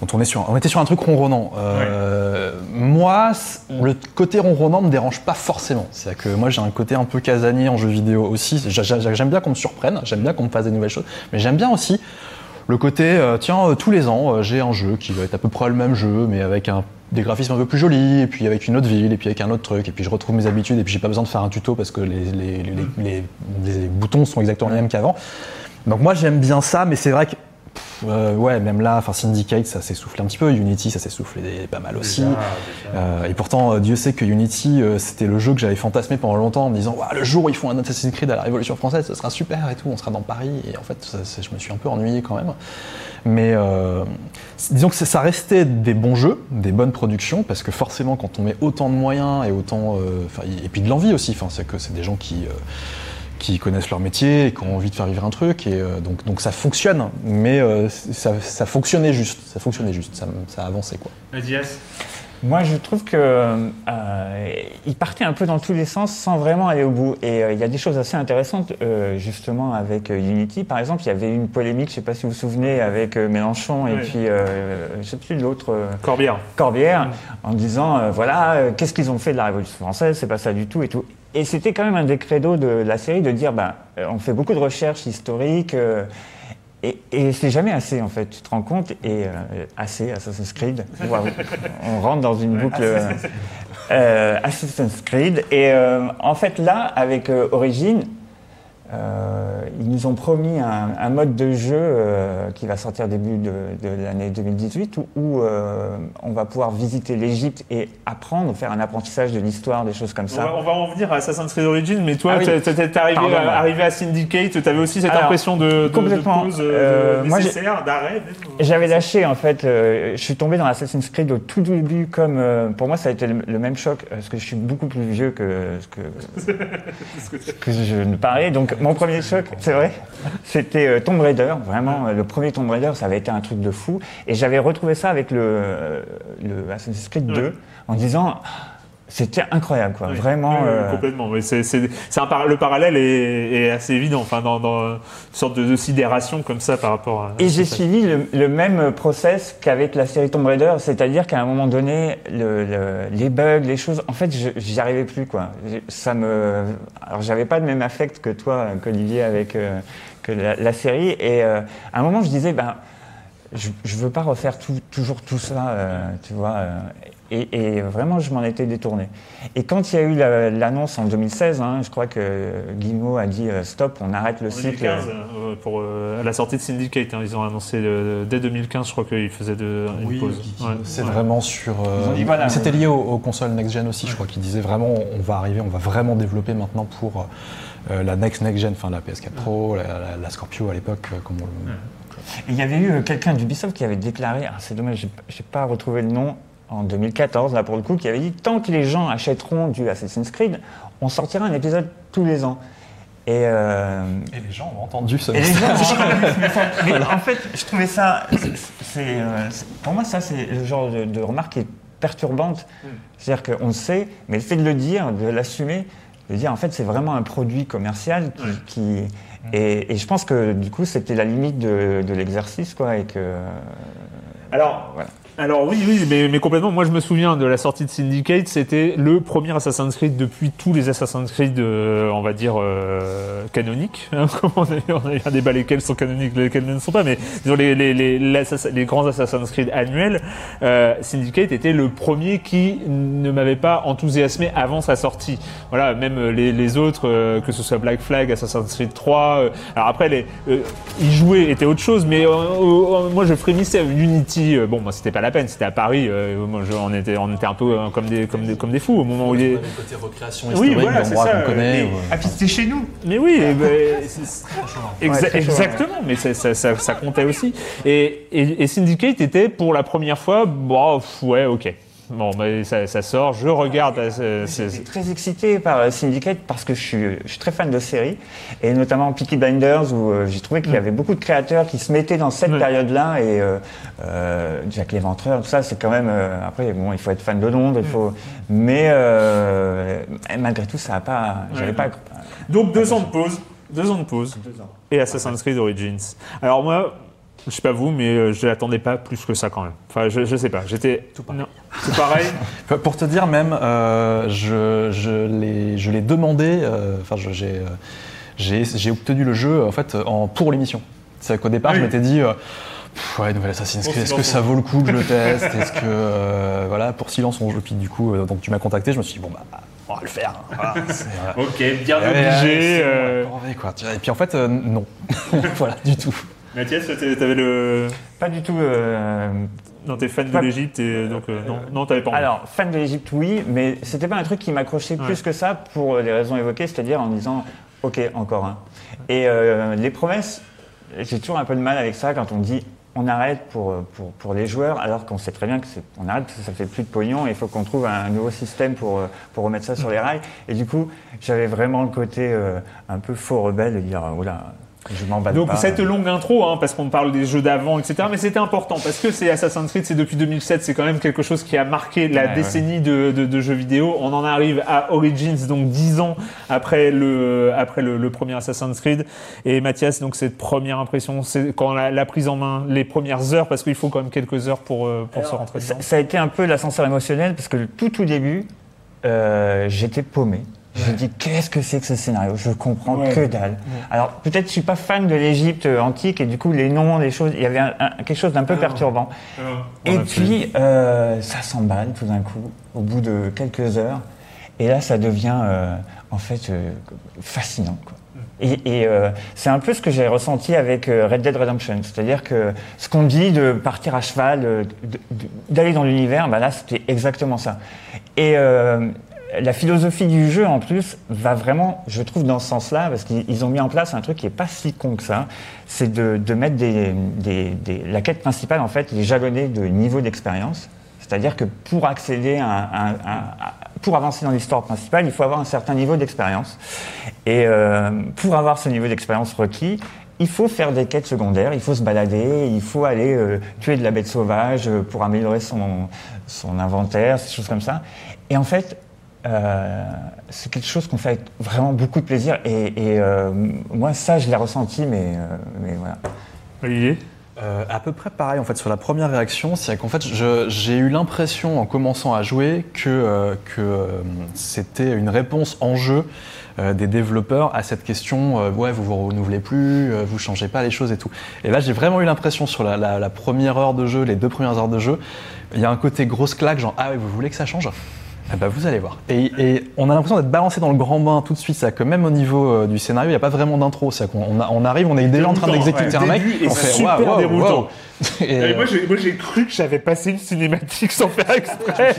on tournait sur, on était sur un truc ronronnant. Euh, Moi, le côté ronronnant me dérange pas forcément. C'est-à-dire que moi, j'ai un côté un peu casanier en jeu vidéo aussi. J'a- j'a- J'aime bien qu'on me surprenne, j'aime bien qu'on me fasse des nouvelles choses, mais j'aime bien aussi le côté, euh, tiens, euh, tous les ans, euh, j'ai un jeu qui va être à peu près le même jeu, mais avec un, des graphismes un peu plus jolis, et puis avec une autre ville, et puis avec un autre truc, et puis je retrouve mes habitudes, et puis j'ai pas besoin de faire un tuto parce que les, les, les, les- les boutons sont exactement les mêmes qu'avant. Donc moi, j'aime bien ça, mais c'est vrai que euh, ouais, même là, enfin Syndicate, ça s'essouffle un petit peu. Unity, ça s'essouffle pas mal aussi. Euh, et pourtant, euh, Dieu sait que Unity, euh, c'était le jeu que j'avais fantasmé pendant longtemps en me disant, le jour où ils font un Assassin's Creed à la Révolution française, ce sera super et tout, on sera dans Paris. Et en fait, ça- ça- je me suis un peu ennuyé quand même. Mais disons que ça restait des bons jeux, des bonnes productions, parce que forcément, quand on met autant de moyens et autant, et puis de l'envie aussi, enfin, c'est que c'est des gens qui qui connaissent leur métier et qui ont envie de faire vivre un truc et euh, donc donc ça fonctionne, mais euh, ça, ça fonctionnait juste, ça fonctionnait juste, ça, ça avançait quoi. Moi, je trouve que euh, il partait un peu dans tous les sens sans vraiment aller au bout. Et euh, il y a des choses assez intéressantes, euh, justement, avec euh, Unity. Par exemple, il y avait une polémique, je ne sais pas si vous vous souvenez, avec euh, Mélenchon et Oui. puis, euh, je ne sais plus l'autre, euh, Corbière. Corbière, en disant, euh, voilà, euh, qu'est-ce qu'ils ont fait de la Révolution française? C'est pas ça du tout et tout. Et c'était quand même un des credos de la série de dire, ben, euh, on fait beaucoup de recherches historiques. euh, et, et c'est jamais assez en fait, tu te rends compte, et euh, assez Assassin's Creed, on rentre dans une boucle euh, Assassin's Creed, et en fait là, avec euh, Origin, euh, ils nous ont promis un, un mode de jeu euh, qui va sortir début de, de l'année 2018 où, où, euh, on va pouvoir visiter l'Égypte et apprendre, faire un apprentissage de l'histoire, des choses comme On ça. va, on va en venir à Assassin's Creed Origins, mais toi, Ah oui. t'es arrivé, à, ouais. arrivé à Syndicate, t'avais aussi cette Alors, impression de, de, complètement. de pause nécessaire, d'arrêt. J'avais lâché en fait, je suis tombé dans Assassin's Creed au tout début comme pour moi ça a été le, le même choc parce que je suis beaucoup plus vieux que que, que je ne parais. Donc mon premier choc, c'est vrai, c'était euh, Tomb Raider, vraiment euh, le premier Tomb Raider, ça avait été un truc de fou. Et j'avais retrouvé ça avec le, euh, le Assassin's Creed 2 Ouais. en disant c'était incroyable, quoi. Vraiment. Oui, euh, complètement. Oui, c'est, c'est, c'est un par- le parallèle est, est assez évident. Enfin, dans, dans une sorte de, de sidération comme ça par rapport à. Et j'ai suivi le, le même process qu'avec la série Tomb Raider, c'est-à-dire qu'à un moment donné, le, le- les bugs, les choses, en fait, je j'y arrivais plus, quoi. Ça me, alors j'avais pas le même affect que toi, qu'Olivier, avec euh, que la, la série. Et euh, à un moment, je disais, ben, je, je veux pas refaire tout- toujours tout ça, euh, tu vois. Et, et vraiment, je m'en étais détourné. Et quand il y a eu la- l'annonce en 2016, hein, je crois que Guillemot a dit euh, stop, on arrête le En cycle. 2015, euh, pour euh, à la sortie de Syndicate, hein, ils ont annoncé euh, dès 2015, je crois qu'ils faisaient de, une Oui, pause. Ouais. c'est Ouais. vraiment sur. euh, Ils ont dit, voilà, C'était ouais. lié aux, aux consoles next-gen aussi, je crois qu'ils disaient vraiment on va arriver, on va vraiment développer maintenant pour euh, la next next-gen, enfin la PS4 Pro, la, la- la Scorpio à l'époque, comme on le. Et Il y avait eu quelqu'un d'Ubisoft qui avait déclaré, ah, c'est dommage, p- j'ai pas retrouvé le nom, en 2014, là pour le coup, qui avait dit tant que les gens achèteront du Assassin's Creed, on sortira un épisode tous les ans. Et, euh, Et les gens ont entendu ce gens, mais, ça- mais en fait, je trouvais ça, c'est, euh, pour moi, ça c'est le genre de, de remarque qui est perturbante. C'est-à-dire qu'on le sait, mais le fait de le dire, de l'assumer, de dire en fait c'est vraiment un produit commercial qui, qui- et, et je pense que du coup c'était la limite de, de l'exercice quoi et que Alors, voilà. Alors oui, oui, mais, complètement. Moi, je me souviens de la sortie de Syndicate. C'était le premier Assassin's Creed depuis tous les Assassin's Creed, euh, on va dire euh, canoniques. hein, on a, eu, un débat lesquels sont canoniques, lesquels ne sont pas. Mais disons les, grands Assassin's Creed annuels, euh, Syndicate était le premier qui ne m'avait pas enthousiasmé avant sa sortie. Voilà, même les, autres, que ce soit Black Flag, Assassin's Creed 3. euh, alors après, y jouer était autre chose, mais moi je frémissais. Unity, euh, bon, moi c'était pas la peine, c'était à Paris. euh, moi, je- on était, on était un peu euh, comme des, comme des, comme des fous au moment où il est. côté recréation Oui, historique voilà, c'est ça, qu'on connaît. mais- ou, euh, ah puis c'était chez nous Mais oui, c'est- exa- Ouais, exactement, mais ça, ça, ça, ça comptait aussi. Et, et, et Syndicate était pour la première fois, bon, pff, ouais, ok. Bon, mais ça, ça sort, je regarde. euh, c'est- J'étais très excité par euh, Syndicate parce que je suis, je suis très fan de séries et notamment Peaky Blinders où euh, j'ai trouvé qu'il y avait beaucoup de créateurs qui se mettaient dans cette Ouais. période-là et euh, Jack l'Éventreur, tout ça, c'est quand même après bon, il faut être fan de Londres, il faut, mais malgré tout, ça a pas, j'avais Ouais. pas. Donc deux ans de pause, deux ans de pause, et Assassin's Creed Origins. Alors moi, je sais pas vous, mais euh, je l'attendais pas plus que ça quand même. Enfin, je, je sais pas, j'étais tout pareil. Tout pareil. Pour te dire même, euh, je, je l'ai je l'ai demandé, euh, enfin j'ai euh, j'ai j'ai obtenu le jeu en fait en, pour l'émission. C'est qu'au départ Ah je m'étais dit, euh, Pff, ouais, nouvel Assassin's Creed, est-ce que ça vaut le coup que je le teste? Est-ce que euh, voilà pour silence on joue Puis du coup, euh, donc tu m'as contacté, je me suis dit bon bah on va le faire. hein. Voilà, c'est, euh, ok, bien obligé. euh. bon, quoi. Et puis en fait euh, non, voilà du tout. Mathias, t'avais le. Pas du tout. euh, Non, t'es fan de l'Égypte et donc euh, non, non, t'avais pas envie. Alors, fan de l'Égypte, oui, mais c'était pas un truc qui m'accrochait Ouais. plus que ça pour les raisons évoquées, c'est-à-dire en disant, ok, encore un. Et euh, les promesses, j'ai toujours un peu de mal avec ça quand on dit on arrête pour, pour, pour les joueurs, alors qu'on sait très bien que c'est- on arrête parce que ça fait plus de pognon et il faut qu'on trouve un nouveau système pour, euh, pour remettre ça sur les rails. Et du coup, j'avais vraiment le côté euh, un peu faux rebelle de dire, oula, je Donc pas. cette longue intro, hein, parce qu'on parle des jeux d'avant, etc. Mais c'était important parce que c'est Assassin's Creed, c'est depuis 2007, c'est quand même quelque chose qui a marqué la Ouais, décennie De, de, de jeux vidéo. On en arrive à Origins, donc 10 ans après le après le, le premier Assassin's Creed. Et Mathias, donc cette première impression, c'est quand la, la prise en main, les premières heures, parce qu'il faut quand même quelques heures pour euh, se rentrer Ça, dedans. ça a été un peu l'ascenseur émotionnel parce que le tout tout début, euh, j'étais paumé. Je me dis qu'est-ce que c'est que ce scénario? Je comprends que dalle. Alors peut-être je suis pas fan de l'Égypte euh, antique et du coup les noms, les choses, il y avait un- un- quelque chose d'un peu perturbant. Et puis euh, ça s'emballe tout d'un coup au bout de quelques heures et là ça devient euh, en fait euh, fascinant. Quoi. Et, et, euh, c'est un peu ce que j'ai ressenti avec Red Dead Redemption, c'est-à-dire que ce qu'on dit de partir à cheval, d'aller dans l'univers, bah là c'était exactement ça. Et euh, la philosophie du jeu en plus va vraiment, je trouve, dans ce sens-là, parce qu'ils ils ont mis en place un truc qui est pas si con que ça, c'est de, mettre des, des- la quête principale en fait, les jalonnée de niveau d'expérience. C'est-à-dire que pour accéder à, pour avancer dans l'histoire principale, il faut avoir un certain niveau d'expérience. Et euh, pour avoir ce niveau d'expérience requis, il faut faire des quêtes secondaires, il faut se balader, il faut aller euh, tuer de la bête sauvage euh, pour améliorer son, son inventaire, ces choses comme ça. Et en fait, euh, c'est quelque chose qu'on fait avec vraiment beaucoup de plaisir. Et, et, euh, moi, ça, je l'ai ressenti, mais, euh, mais voilà. Olivier? Euh, à peu près pareil en fait sur la première réaction, c'est qu'en fait j'ai eu l'impression en commençant à jouer que, euh, que euh, c'était une réponse en jeu euh, des développeurs à cette question euh, ouais vous vous renouvelez plus, euh, vous changez pas les choses et tout. Et là j'ai vraiment eu l'impression sur la, la- la première heure de jeu, les deux premières heures de jeu, il y a un côté grosse claque genre ah ouais vous voulez que ça change? Eh ben, vous allez voir. Et, et on a l'impression d'être balancé dans le grand bain tout de suite. C'est-à-dire que même au niveau euh, du scénario, il n'y a pas vraiment d'intro. C'est-à-dire qu'on on a- on arrive, on est déjà en train Déroutant, d'exécuter ouais. un mec. Début est on fait super waouh, waouh, déroutant. waouh. Et, Et moi, j'ai, moi, j'ai cru que j'avais passé une cinématique sans faire exprès.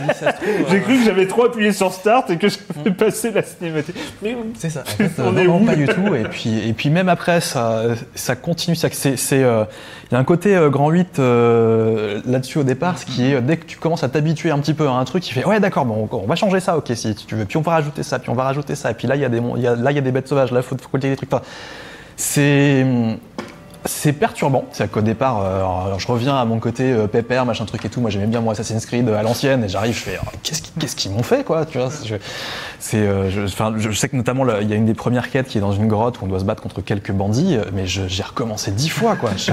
J'ai cru que j'avais trop appuyé sur Start et que j'avais passé la cinématique. Mais C'est ça. En fait, On euh, est non, où, non, pas du tout. Et puis, et puis même après, ça, ça continue. C'est, euh, il y a un côté euh, grand 8 euh, là-dessus au départ, ce qui est euh, dès que tu commences à t'habituer un petit peu à un truc, il fait ouais d'accord, bon, on va changer ça, ok si tu veux. Puis on va rajouter ça, puis on va rajouter ça. Et puis là il y a des, y a, là il y a des bêtes sauvages, là faut, faut collecter des trucs. Enfin, c'est c'est perturbant. C'est qu'au départ, euh, alors, je reviens à mon côté euh, pépère, machin truc et tout. Moi, j'aimais bien mon Assassin's Creed euh, à l'ancienne, et j'arrive, je fais, oh, qu'est-ce qu'ils m'ont fait, quoi Tu vois je, euh, je, je sais que notamment, là, il y a une des premières quêtes qui est dans une grotte où on doit se battre contre quelques bandits, mais je- j'ai recommencé dix fois, quoi. Je-.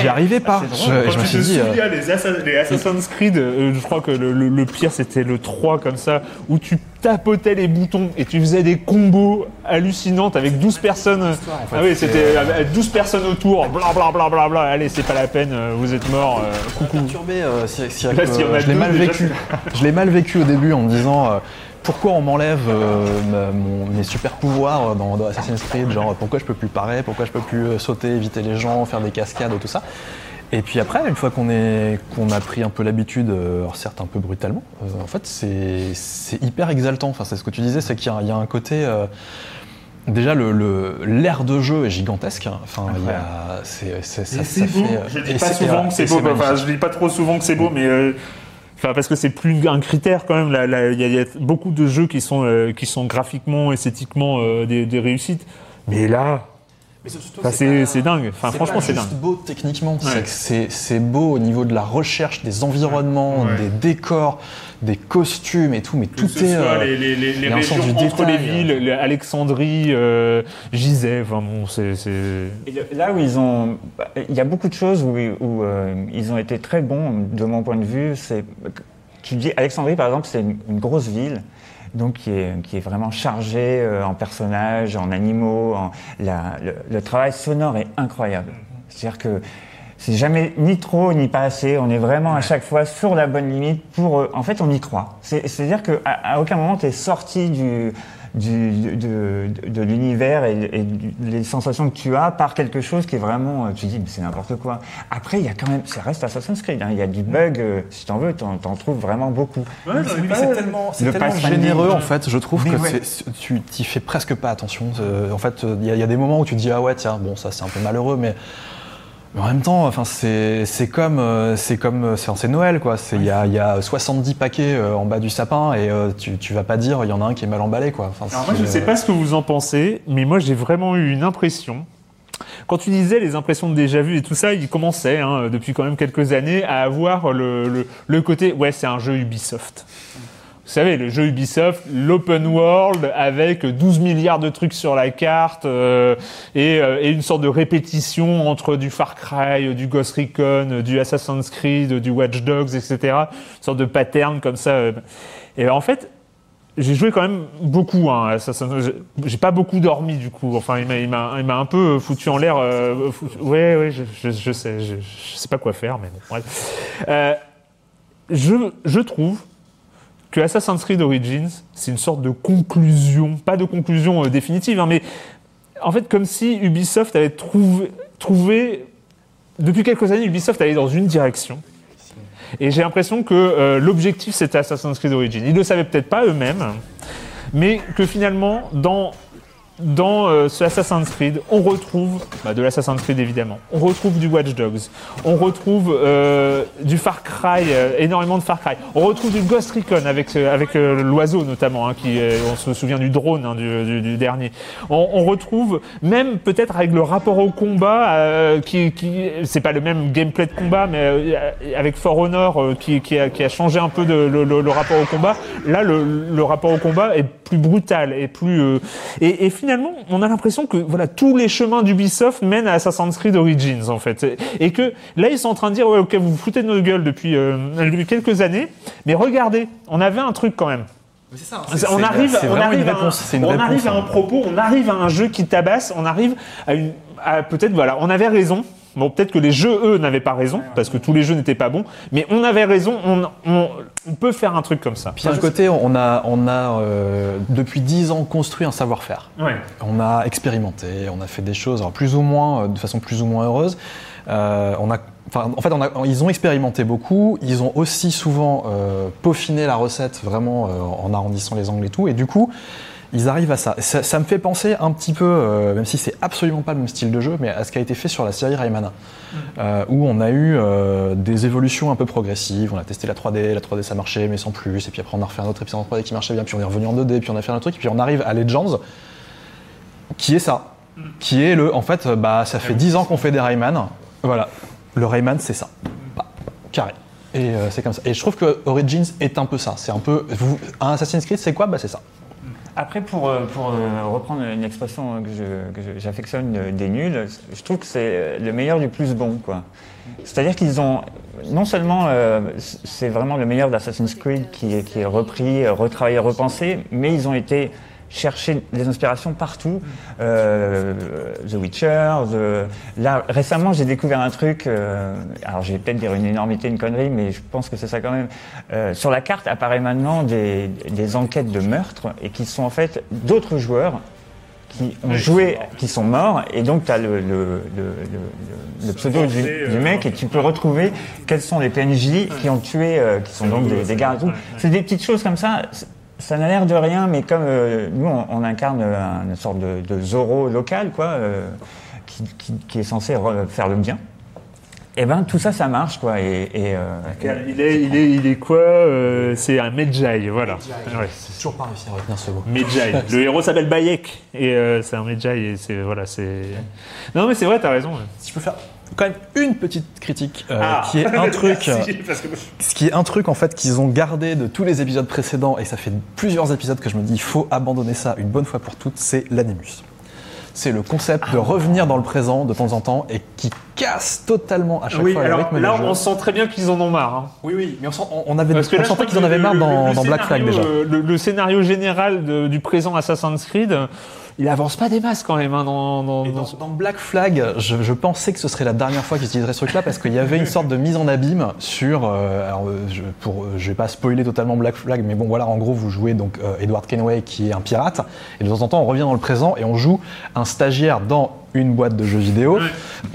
J'y arrivais pas. Je, Quand je me tu suis te dit. euh, souviens, les, Assa- les Assassin's Creed, euh, je crois que le, le- le pire c'était le 3 comme ça, où tu tapotais les boutons et tu faisais des combos hallucinantes avec 12 personnes. Ah oui, c'était euh, 12 personnes autour, bla bla bla bla bla. Allez, c'est pas la peine, euh, vous êtes morts, euh, coucou. perturbé. euh, Là, euh, je l'ai mal déjà, vécu. Je l'ai mal vécu au début en me disant. euh, pourquoi on m'enlève euh, mes super pouvoirs dans, dans Assassin's Creed? Genre pourquoi je peux plus parer, pourquoi je peux plus euh, sauter, éviter les gens, faire des cascades, tout ça? Et puis après, une fois qu'on est qu'on a pris un peu l'habitude, euh, certes un peu brutalement, euh, en fait c'est c'est hyper exaltant. Enfin c'est ce que tu disais, c'est qu'il y, a- il y a un côté euh, Déjà, le- le- l'air de jeu est gigantesque. hein. Enfin, il y a, c'est, c'est- ça, beau. fait, euh, Je dis pas c'est- souvent que c'est beau. Enfin, je dis pas trop souvent que c'est beau, mais euh, enfin parce que c'est plus un critère quand même. Il y, a- il y a beaucoup de jeux qui sont euh, qui sont graphiquement, esthétiquement euh, des, des réussites. Mais là, Enfin, c'est- c'est dingue. Enfin, franchement, c'est juste dingue. beau techniquement. Ouais. C'est C'est, c'est beau au niveau de la recherche des environnements, Ouais. des décors, des costumes et tout. Mais tout est. soit euh, les, les, les, les régions du entre les détail, villes, les Alexandrie, euh, Gizeh, enfin bon, c'est c'est- Là où ils ont, il y a beaucoup de choses où, où, euh, ils ont été très bons de mon point de vue. C'est, tu dis Alexandrie par exemple, c'est une, une grosse ville. Donc qui est, qui est vraiment chargée euh, en personnages, en animaux. En, la- le, le travail sonore est incroyable. C'est-à-dire que c'est jamais ni trop ni pas assez. On est vraiment à chaque fois sur la bonne limite pour. euh, en fait, on y croit. C'est- C'est-à-dire qu'à à aucun moment tu es sorti du, du, de, de, l'univers et, et du- les sensations que tu as par quelque chose qui est vraiment. euh, Tu dis, mais c'est n'importe quoi. Après, il y a quand même. Ça reste Assassin's Creed. hein, Il y a du bug. euh, si t'en veux, t'en t'en trouves vraiment beaucoup. Oui, mais c'est tellement, c'est Le tellement pathfinding. généreux en fait, je trouve Mais que ouais. c'est- tu t'y fais presque pas attention. Euh, En fait, il y, y a des moments où tu te dis ah ouais tiens bon ça c'est un peu malheureux mais, mais en même temps enfin c'est c'est comme euh, c'est comme euh, c'est c'est Noël quoi. Il y a, y a 70 paquets euh, en bas du sapin et euh, tu tu vas pas dire il y en a un qui est mal emballé quoi. Enfin, Alors moi, je ne sais euh, pas ce que vous en pensez, mais moi, j'ai vraiment eu une impression. Quand tu disais les impressions de déjà vu et tout ça, il commençait, hein, depuis quand même quelques années, à avoir le, le, le côté, ouais, c'est un jeu Ubisoft. Vous savez, le jeu Ubisoft, l'open world avec 12 milliards de trucs sur la carte euh, et, euh, et une sorte de répétition entre du Far Cry, du Ghost Recon, du Assassin's Creed, du Watch Dogs, etc. Une sorte de pattern comme ça. Et en fait, j'ai joué quand même beaucoup. Hein, j'ai- pas beaucoup dormi du coup. Enfin, il m'a, un peu foutu en l'air. euh, foutu- Ouais, ouais, je, sais, je, je sais pas quoi faire, mais bon. bref. Euh, je trouve que Assassin's Creed Origins, c'est une sorte de conclusion, pas de conclusion euh, définitive, hein, mais en fait comme si Ubisoft avait trouvé, depuis quelques années, Ubisoft allait dans une direction. Et j'ai l'impression que euh, l'objectif c'était Assassin's Creed Origins. Ils ne le savaient peut-être pas eux-mêmes, mais que finalement, dans dans euh, ce Assassin's Creed, on retrouve bah, de l'Assassin's Creed évidemment, on retrouve du Watch Dogs, on retrouve euh, du Far Cry, euh, énormément de Far Cry, on retrouve du Ghost Recon avec euh, avec euh, l'oiseau notamment, hein, qui euh, on se souvient du drone hein, du, du- du dernier. On, on retrouve même peut-être avec le rapport au combat, qui, qui c'est pas le même gameplay de combat, mais avec For Honor qui, qui, a, qui a changé un peu de, le, le- rapport au combat. Là, le, le rapport au combat est plus brutal et plus et, et finalement, on a l'impression que voilà tous les chemins d'Ubisoft mènent à Assassin's Creed Origins en fait, et que là ils sont en train de dire ouais ok vous vous foutez de nos gueules depuis, euh, quelques années, mais regardez, on avait un truc quand même. on arrive, on arrive une à un- réponse, c'est une on réponse, arrive à un hein. propos, on arrive à un jeu qui tabasse, on arrive à une, peut-être voilà, on avait raison. Bon, peut-être que les jeux eux n'avaient pas raison parce que tous les jeux n'étaient pas bons, mais on avait raison. On, on, on peut faire un truc comme ça. Puis d'un côté, on a, on a euh, depuis 10 ans construit un savoir-faire. Ouais. On a expérimenté, on a fait des choses, alors plus ou moins, euh, de façon plus ou moins heureuse. Euh, on a, enfin, en fait, on a- ils ont expérimenté beaucoup. Ils ont aussi souvent euh, peaufiné la recette, vraiment euh, en arrondissant les angles et tout. Et du coup, ils arrivent à ça. Ça, ça me fait penser un petit peu, euh, même si c'est absolument pas le même style de jeu, mais à ce qui a été fait sur la série Rayman, euh, où on a eu euh, des évolutions un peu progressives. On a testé la 3D, la 3D ça marchait, mais sans plus. Et puis après, on a refait un autre épisode en 3D qui marchait bien. Puis on est revenu en 2D, puis on a fait un autre truc. Puis on arrive à Legends, qui est ça. Qui est le. En fait, bah, ça fait 10 ans qu'on fait des Rayman. Voilà. Le Rayman, c'est ça. Bah, carré. Et c'est comme ça. Et je trouve que Origins est un peu ça. C'est un peu. vous- un Assassin's Creed, c'est quoi? Bah, c'est ça. Après, pour, euh, pour euh, reprendre une expression que j'affectionne des nuls, je trouve que c'est euh, le meilleur du plus bon. C'est-à-dire qu'ils ont. Non seulement c'est vraiment le meilleur d'Assassin's Creed qui est, qui est repris, retravaillé, repensé, mais ils ont été chercher des inspirations partout. Euh, The Witcher, The- là récemment j'ai découvert un truc, euh, alors je vais peut-être dire une énormité, une connerie, mais je pense que c'est ça quand même. Euh, sur la carte apparaît maintenant des, des enquêtes de meurtre et qui sont en fait d'autres joueurs qui ont joué, qui sont morts, et donc tu as le, le, le, pseudo du, du mec et tu peux retrouver quels sont les PNJ qui ont tué, euh, qui sont donc des, des tout. C'est des petites choses comme ça. Ça n'a l'air de rien, mais comme euh, nous, on, on incarne euh, une sorte de, de Zorro local, quoi, euh, qui, qui- qui est censé re- faire le bien. Et ben tout ça, ça marche, quoi. Et, et, euh, Il est, il est, il est quoi euh, C'est un Medjay, voilà. Ouais, c'est- Toujours pas réussi à retenir ce mot. Medjay. Le héros s'appelle Bayek et euh, c'est un Medjay et c'est voilà, c'est. Non mais c'est vrai, t'as raison. Si je peux faire quand même une petite critique, euh, Ah. qui est un truc. Merci, parce que- Ce qui est un truc en fait qu'ils ont gardé de tous les épisodes précédents et ça fait plusieurs épisodes que je me dis il faut abandonner ça une bonne fois pour toutes, c'est l'animus. C'est le concept de revenir dans le présent de temps en temps et qui casse totalement à chaque Oui, fois le alors rythme là du jeu. on sent très bien qu'ils en ont marre. hein. Oui, oui, mais on, sent- on- on avait, Parce que là, sentait qu'ils en avaient le- marre le- dans, le dans Black Flag déjà. euh, Le, le scénario général de- du présent Assassin's Creed, il avance pas des masses quand même hein, dans, dans- dans Black Flag, je, je pensais que ce serait la dernière fois qu'ils utilisaient ce truc-là parce qu'il y avait une sorte de mise en abîme sur. euh, alors, euh, je, pour, euh, je vais pas spoiler totalement Black Flag, mais bon, voilà, en gros, vous jouez donc euh, Edward Kenway qui est un pirate, et de temps en temps, on revient dans le présent et on joue un stagiaire dans une boîte de jeux vidéo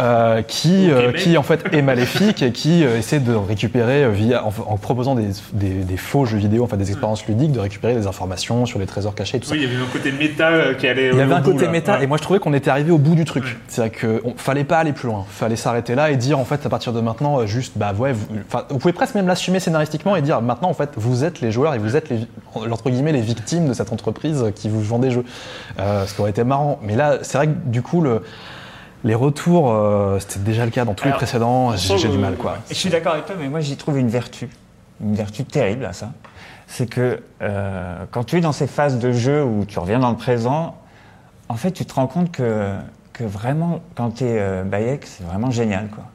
euh, qui, euh, qui en fait est maléfique et qui euh, essaie de récupérer via en, en proposant des, des- des faux jeux vidéo, enfin des expériences ludiques, de récupérer des informations sur les trésors cachés et tout ça. Il y avait un côté méta qui allait. Il y avait un bout, côté là. méta Ouais. et moi je trouvais qu'on était arrivé au bout du truc. C'est-à-dire qu'il fallait pas aller plus loin. Fallait s'arrêter là et dire en fait à partir de maintenant juste bah ouais, vous, vous pouvez presque même l'assumer scénaristiquement et dire maintenant en fait vous êtes les joueurs et vous êtes les entre guillemets les victimes de cette entreprise qui vous vend des jeux. Ce qui aurait été marrant. Mais là c'est vrai que du coup le les retours, euh, c'était déjà le cas dans tous Alors, les précédents, j'ai du euh, mal quoi. Je suis d'accord avec toi, mais moi j'y trouve une vertu, une vertu terrible à ça. C'est que euh, quand tu es dans ces phases de jeu où tu reviens dans le présent, en fait tu te rends compte que, que vraiment, quand tu es Bayek, c'est vraiment génial. Quoi.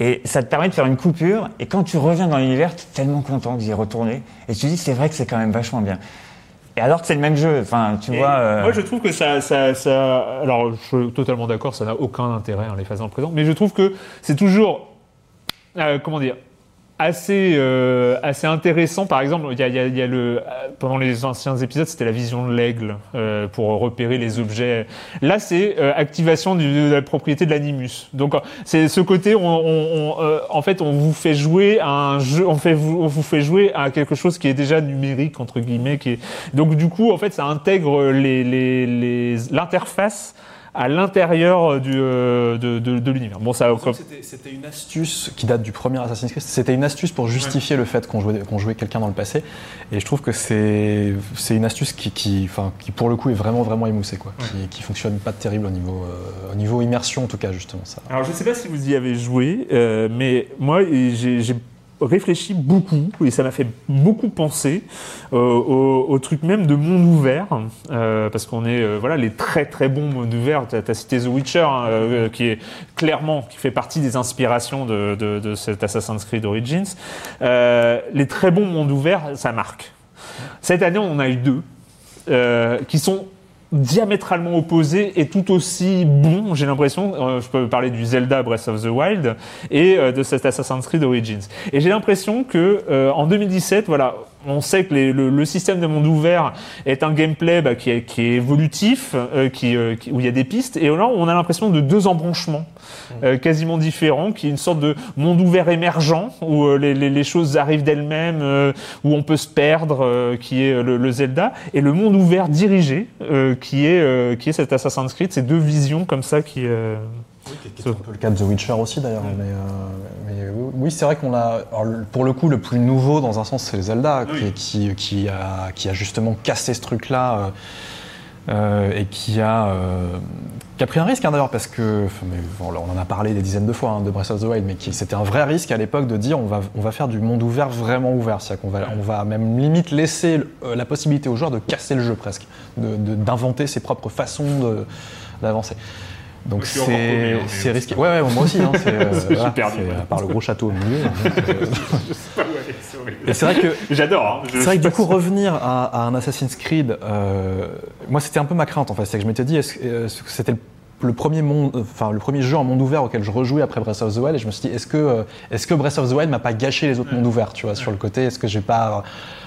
Et ça te permet de faire une coupure, et quand tu reviens dans l'univers, tu es tellement content d'y retourner, et tu te dis c'est vrai que c'est quand même vachement bien. Et alors que c'est le même jeu, enfin tu Et vois. euh, Moi, je trouve que ça, ça, ça- Alors, je suis totalement d'accord, ça n'a aucun intérêt, hein, les phases dans le présent. Mais je trouve que c'est toujours. euh, comment dire assez euh, assez intéressant. Par exemple, il y a, y a- y a le pendant les anciens épisodes, c'était la vision de l'aigle euh, pour repérer les objets. Là, c'est euh, activation du- de la propriété de l'animus. Donc, euh, c'est ce côté. On, on- on, euh, en fait, on vous fait jouer à un jeu. On fait on vous fait jouer à quelque chose qui est déjà numérique entre guillemets. Qui est... Donc, du coup, en fait, ça intègre les les- les- l'interface à l'intérieur du euh, de, de, de l'univers. Bon, ça. C'était une astuce qui date du premier Assassin's Creed. C'était une astuce pour justifier le fait qu'on jouait, qu'on jouait quelqu'un dans le passé. Et je trouve que c'est c'est une astuce qui, qui, enfin, qui, pour le coup, est vraiment, vraiment émoussée. Quoi. Qui, qui fonctionne pas de terrible au niveau, euh, au niveau immersion, en tout cas, justement. Ça. Alors je ne sais pas si vous y avez joué, euh, mais moi j'ai réfléchi beaucoup et ça m'a fait beaucoup penser euh, au, truc même de monde ouvert, euh, parce qu'on est euh, voilà les très très bons mondes ouverts. Tu as, cité The Witcher, hein, qui est clairement qui fait partie des inspirations de, de, de cet Assassin's Creed Origins. Les très bons mondes ouverts, ça marque. Cette année, on en a eu deux qui sont diamétralement opposés et tout aussi bons, j'ai l'impression. Euh, je peux parler du Zelda Breath of the Wild et euh, de cet Assassin's Creed Origins. Et j'ai l'impression que euh, en 2017, voilà, on sait que les- le, le système de monde ouvert est un gameplay bah, qui, est, qui est évolutif, euh, qui, euh, qui- où il y a des pistes, et là on a l'impression de deux embranchements euh, quasiment différents, qui est une sorte de monde ouvert émergent où les, les- les choses arrivent d'elles-mêmes, où on peut se perdre, qui est le, le Zelda, et le monde ouvert dirigé, qui est qui est cet Assassin's Creed, ces deux visions comme ça qui euh, C'est un peu le cas de The Witcher aussi d'ailleurs. Mais, euh, mais oui, oui, c'est vrai qu'on a. alors, pour le coup, le plus nouveau dans un sens, c'est Zelda qui, qui, qui a, qui a justement cassé ce truc-là euh, euh, et qui a, euh, qui a pris un risque hein, d'ailleurs parce que. mais, bon, on en a parlé des dizaines de fois hein, de Breath of the Wild, mais qui- c'était un vrai risque à l'époque de dire on va, on va faire du monde ouvert vraiment ouvert. C'est-à-dire qu'on va, on va même limite laisser euh, la possibilité aux joueurs de casser le jeu presque, de- de- d'inventer ses propres façons de- d'avancer. Donc c'est risqué. Ouais, ouais, moi aussi. Hein, c'est, euh, voilà, perdu, ouais. à part le gros château au milieu. euh, Et c'est vrai que J'adore. hein. C'est vrai que du coup revenir à, à un Assassin's Creed, euh, moi c'était un peu ma crainte en fait, c'est que je m'étais dit c'était le, le premier monde, enfin le premier jeu en monde ouvert auquel je rejouais après Breath of the Wild et je me suis dit est-ce que euh, est-ce que Breath of the Wild m'a pas gâché les autres mondes ouverts, tu vois, sur le côté, est-ce que j'ai pas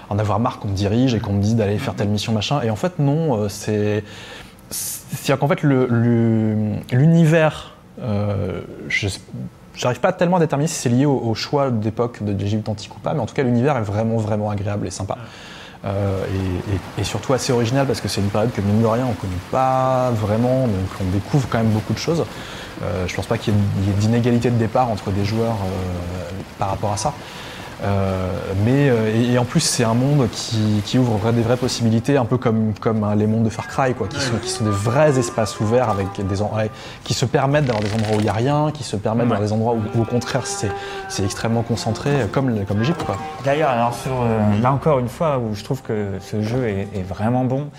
en avoir marre qu'on me dirige et qu'on me dise d'aller faire telle mission machin? Et en fait non, euh, c'est c'est-à-dire qu'en fait l'univers, euh, je J'arrive pas tellement à déterminer si c'est lié au, choix d'époque de l'Égypte antique ou pas, mais en tout cas l'univers est vraiment vraiment agréable et sympa. Euh, et, surtout assez original parce que c'est une période que mine de rien on connaît pas vraiment, donc on découvre quand même beaucoup de choses. Euh, je pense pas qu'il y ait, il y ait d'inégalité de départ entre des joueurs euh, par rapport à ça. Euh, mais euh, et, et en plus c'est un monde qui, qui ouvre des vraies possibilités, un peu comme, comme hein, les mondes de Far Cry, quoi, qui, sont, qui sont des vrais espaces ouverts avec des ouais, qui se permettent d'avoir des endroits où il n'y a rien, qui se permettent d'avoir des endroits où, où, au contraire c'est extrêmement concentré, euh, comme, comme l'Égypte. D'ailleurs, alors sur, là encore une fois, où je trouve que ce jeu est, est vraiment bon,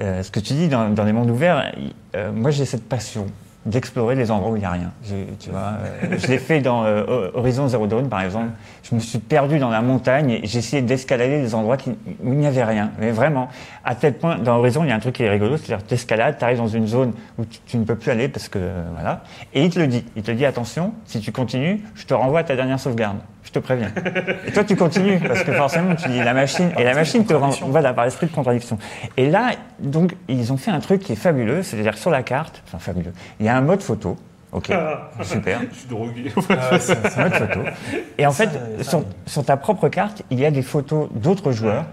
euh, ce que tu dis dans, dans les mondes ouverts, euh, moi j'ai cette passion d'explorer les endroits où il n'y a rien. Je, tu vois, euh, je l'ai fait dans euh, Horizon Zero Dawn par exemple. Je me suis perdu dans la montagne et j'ai essayé d'escalader des endroits qui- où il n'y avait rien. Mais vraiment, à tel point, dans Horizon, il y a un truc qui est rigolo, c'est-à-dire tu escalades, tu arrives dans une zone où tu, tu ne peux plus aller parce que euh, voilà. Et il te le dit. Il te dit attention, si tu continues, je te renvoie à ta dernière sauvegarde. Je te préviens. Et toi, tu continues parce que forcément, tu dis la machine et la machine te rend, voilà, par esprit de contradiction. Et là, donc, ils ont fait un truc qui est fabuleux, c'est-à-dire que sur la carte, enfin fabuleux, il y a un mode photo. Ok, super. Je suis drogué. C'est un mode photo. Et en fait, sur, sur ta propre carte, il y a des photos d'autres joueurs.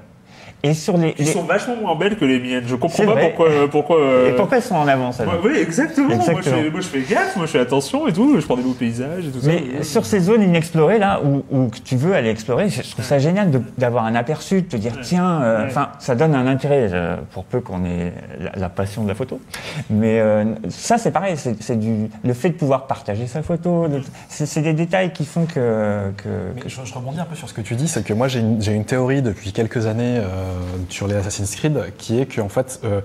Et sur les, Qui les- sont vachement moins belles que les miennes. Je comprends pas vrai. pourquoi. pourquoi euh, et pourquoi elles sont en avance oui, exactement. Moi, je fais, moi, je fais gaffe, moi, je fais attention et tout. Je prends des beaux paysages et tout ça. Mais sur ces zones inexplorées là, où, tu veux aller explorer, je trouve ça génial d'avoir un aperçu, de te dire tiens, euh, enfin, ça donne un intérêt euh, pour peu qu'on ait la, la passion de la photo. Mais euh, ça, c'est pareil, c'est du le fait de pouvoir partager sa photo. de- C'est des détails qui font que, que, Mais que- je, je rebondis un peu sur ce que tu dis, c'est que moi j'ai une, théorie depuis quelques années euh, sur les Assassin's Creed qui est qu'en fait euh,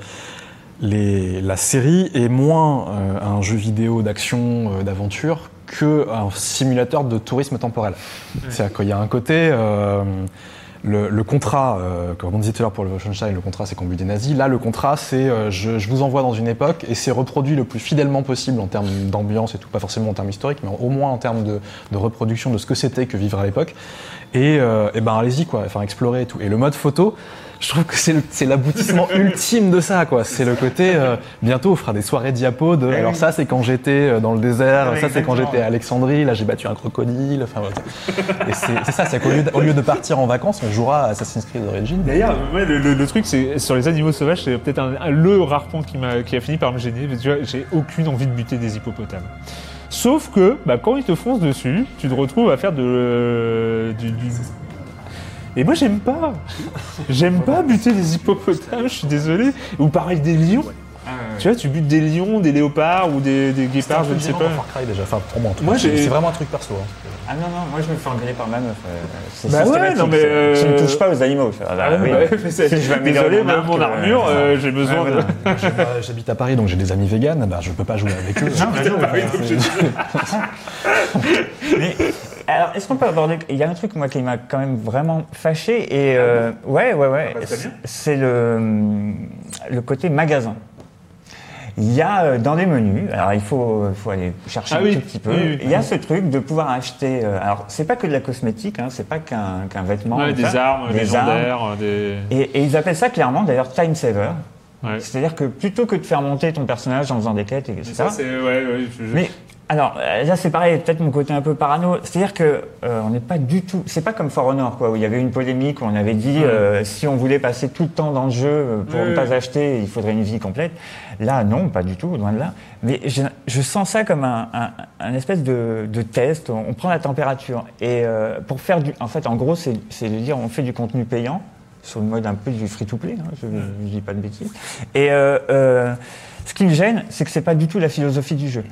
les, la série est moins euh, un jeu vidéo d'action, euh, d'aventure que un simulateur de tourisme temporel. C'est-à-dire qu'il y a un côté. Le, contrat, euh, comme on disait tout pour le Wolfenstein, le contrat c'est qu'on des nazis. Là, le contrat c'est euh, je, vous envoie dans une époque et c'est reproduit le plus fidèlement possible en termes d'ambiance et tout, pas forcément en termes historiques, mais au moins en termes de, reproduction de ce que c'était que vivre à l'époque. Et, euh, et ben allez-y quoi, enfin explorer et tout. Et le mode photo, je trouve que c'est l'aboutissement ultime de ça quoi. C'est le côté euh, bientôt on fera des soirées diapo de alors ça c'est quand j'étais euh, dans le désert, ça c'est quand j'étais à Alexandrie, là j'ai battu un crocodile. Enfin voilà. Et c'est ça, c'est qu'au lieu, de- au lieu de partir en vacances, on jouera à Assassin's Creed Origins. D'ailleurs, ouais, le, le- le truc, c'est sur les animaux sauvages, c'est peut-être le rare point qui, m'a- qui a fini par me gêner. que Tu vois, j'ai aucune envie de buter des hippopotames. Sauf que, bah, quand ils te foncent dessus, tu te retrouves à faire de, euh, du, du- Et moi, j'aime pas. J'aime pas buter des hippopotames, je suis désolé. Ou pareil, des lions. Tu vois, tu butes des lions, des léopards ou des, des guépards, je ne sais pas. Far Cry déjà, enfin pour moi en tout Moi, cas. j'ai- C'est vraiment un truc perso. hein. Ah non, non, moi je me fais engueuler par ma meuf. euh, Bah ouais, non, mais, euh, Tu ne touches pas aux animaux. Ah, bah Ah, oui. Si je améliorer Désolé, mon arc, mon euh, armure, euh, j'ai besoin Ouais, de. J'habite à Paris donc j'ai des amis véganes, bah, je peux pas jouer avec eux. Non, mais non, Mais, alors, est-ce qu'on peut aborder Il y a un truc moi qui m'a quand même vraiment fâché et euh, ouais, ouais, ouais. Ah bah. C'est le le côté magasin. Il y a euh, dans les menus, alors il faut, faut aller chercher Ah un oui, tout petit peu. oui, oui. Il y a ce truc de pouvoir acheter. euh, alors c'est pas que de la cosmétique, hein, c'est pas qu'un qu'un vêtement. Ouais, des ça. armes Des armes. des. Et, et ils appellent ça clairement d'ailleurs time saver. Ouais. C'est-à-dire que plutôt que de faire monter ton personnage en faisant des quêtes, etc. Ça, c'est. Ouais, ouais, je- je- Mais alors euh, là c'est pareil, peut-être mon côté un peu parano. C'est-à-dire que euh, on n'est pas du tout. C'est pas comme For Honor quoi, où il y avait une polémique où on avait dit euh, si on voulait passer tout le temps dans le jeu euh, pour ne pas acheter, il faudrait une vie complète. Là non, pas du tout, loin de là. Mais je, je sens ça comme un, un, un espèce de, de test. On, on prend la température et euh, pour faire du. En fait, en gros, c'est c'est de dire on fait du contenu payant sur le mode un peu du free-to-play, hein, je ne dis pas de bêtises. Et euh, euh, ce qui me gêne, c'est que c'est pas du tout la philosophie du jeu.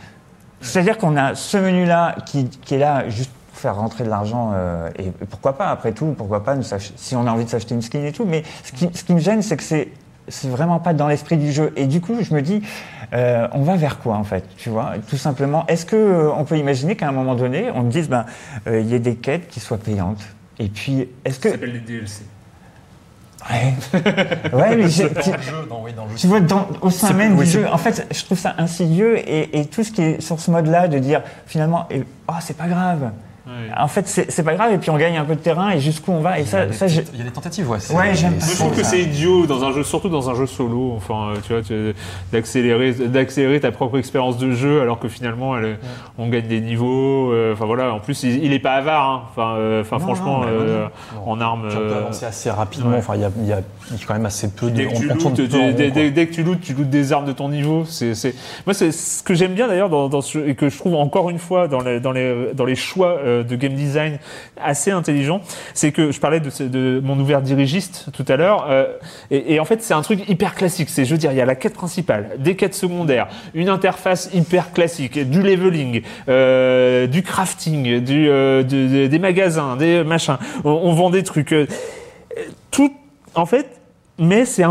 C'est-à-dire qu'on a ce menu-là qui, est là juste pour faire rentrer de l'argent, euh, et pourquoi pas, après tout, pourquoi pas, nous si on a envie de s'acheter une skin et tout, mais ce qui, me gêne, c'est que c'est c'est vraiment pas dans l'esprit du jeu. Et du coup, je me dis, euh, on va vers quoi en fait, tu vois? Tout simplement, est-ce que euh, on peut imaginer qu'à un moment donné, on dise, ben, il y ait des quêtes qui soient payantes? Et puis, est-ce que... Ça s'appelle les DLC. Ouais, ouais mais j'ai- tu- tu vois, dans, au sein même du jeu, en fait, je trouve ça insidieux et, et tout ce qui est sur ce mode-là de dire finalement, et, oh, c'est pas grave. Ouais. En fait, c'est c'est pas grave et puis on gagne un peu de terrain et jusqu'où on va. Et ça, ça j'ai- Il y a des tentatives, ouais. Ouais, j'aime pas Moi, je trouve que ça. c'est idiot dans un jeu, surtout dans un jeu solo. Enfin, euh, tu vois, tu- d'accélérer, d'accélérer ta propre expérience de jeu, alors que finalement, elle- on gagne des niveaux. euh, Enfin voilà. En plus, il, il est pas avare. hein. Enfin, euh, Non, franchement, non, euh, non. en armes. On peut euh, avancer assez rapidement. ouais. Enfin, il y a, il y a- il y a quand même assez peu de. Dès que, tu lootes, tu- dès, quoi. dès- dès que tu lootes, tu lootes des armes de ton niveau. C'est, c'est... Moi, c'est ce que j'aime bien d'ailleurs dans, dans ce, et que je trouve encore une fois dans les, dans les, dans les choix euh, de game design assez intelligents, c'est que je parlais de, mon ouvert dirigiste tout à l'heure, euh, et, en fait c'est un truc hyper classique. C'est, je veux dire, il y a la quête principale, des quêtes secondaires, une interface hyper classique, du leveling, euh, du crafting, euh, des magasins, des machins. On, vend des trucs. euh, tout, en fait, mais c'est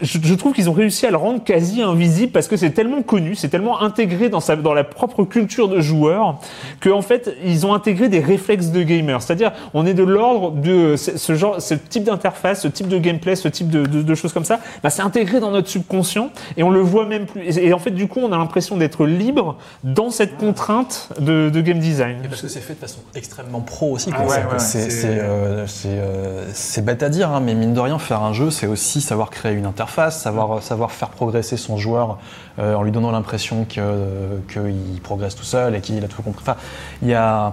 je, je trouve qu'ils ont réussi à le rendre quasi invisible parce que c'est tellement connu, c'est tellement intégré dans sa dans la propre culture de joueur que en fait ils ont intégré des réflexes de gamer. C'est-à-dire on est de l'ordre de ce, ce genre, ce type d'interface, ce type de gameplay, ce type de, de- de choses comme ça. Bah, c'est intégré dans notre subconscient et on le voit même plus. Et, et en fait du coup on a l'impression d'être libre dans cette contrainte de, de game design. Et parce que c'est fait de façon extrêmement pro aussi. Ah quoi. ouais, C'est- ouais, c'est c'est- c'est, euh, c'est, euh, c'est bête à dire, hein, mais mine de rien, faire un jeu, c'est aussi savoir créer une interface, savoir, savoir faire progresser son joueur euh, en lui donnant l'impression euh, qu'il progresse tout seul et qu'il a tout compris. Enfin, il y a.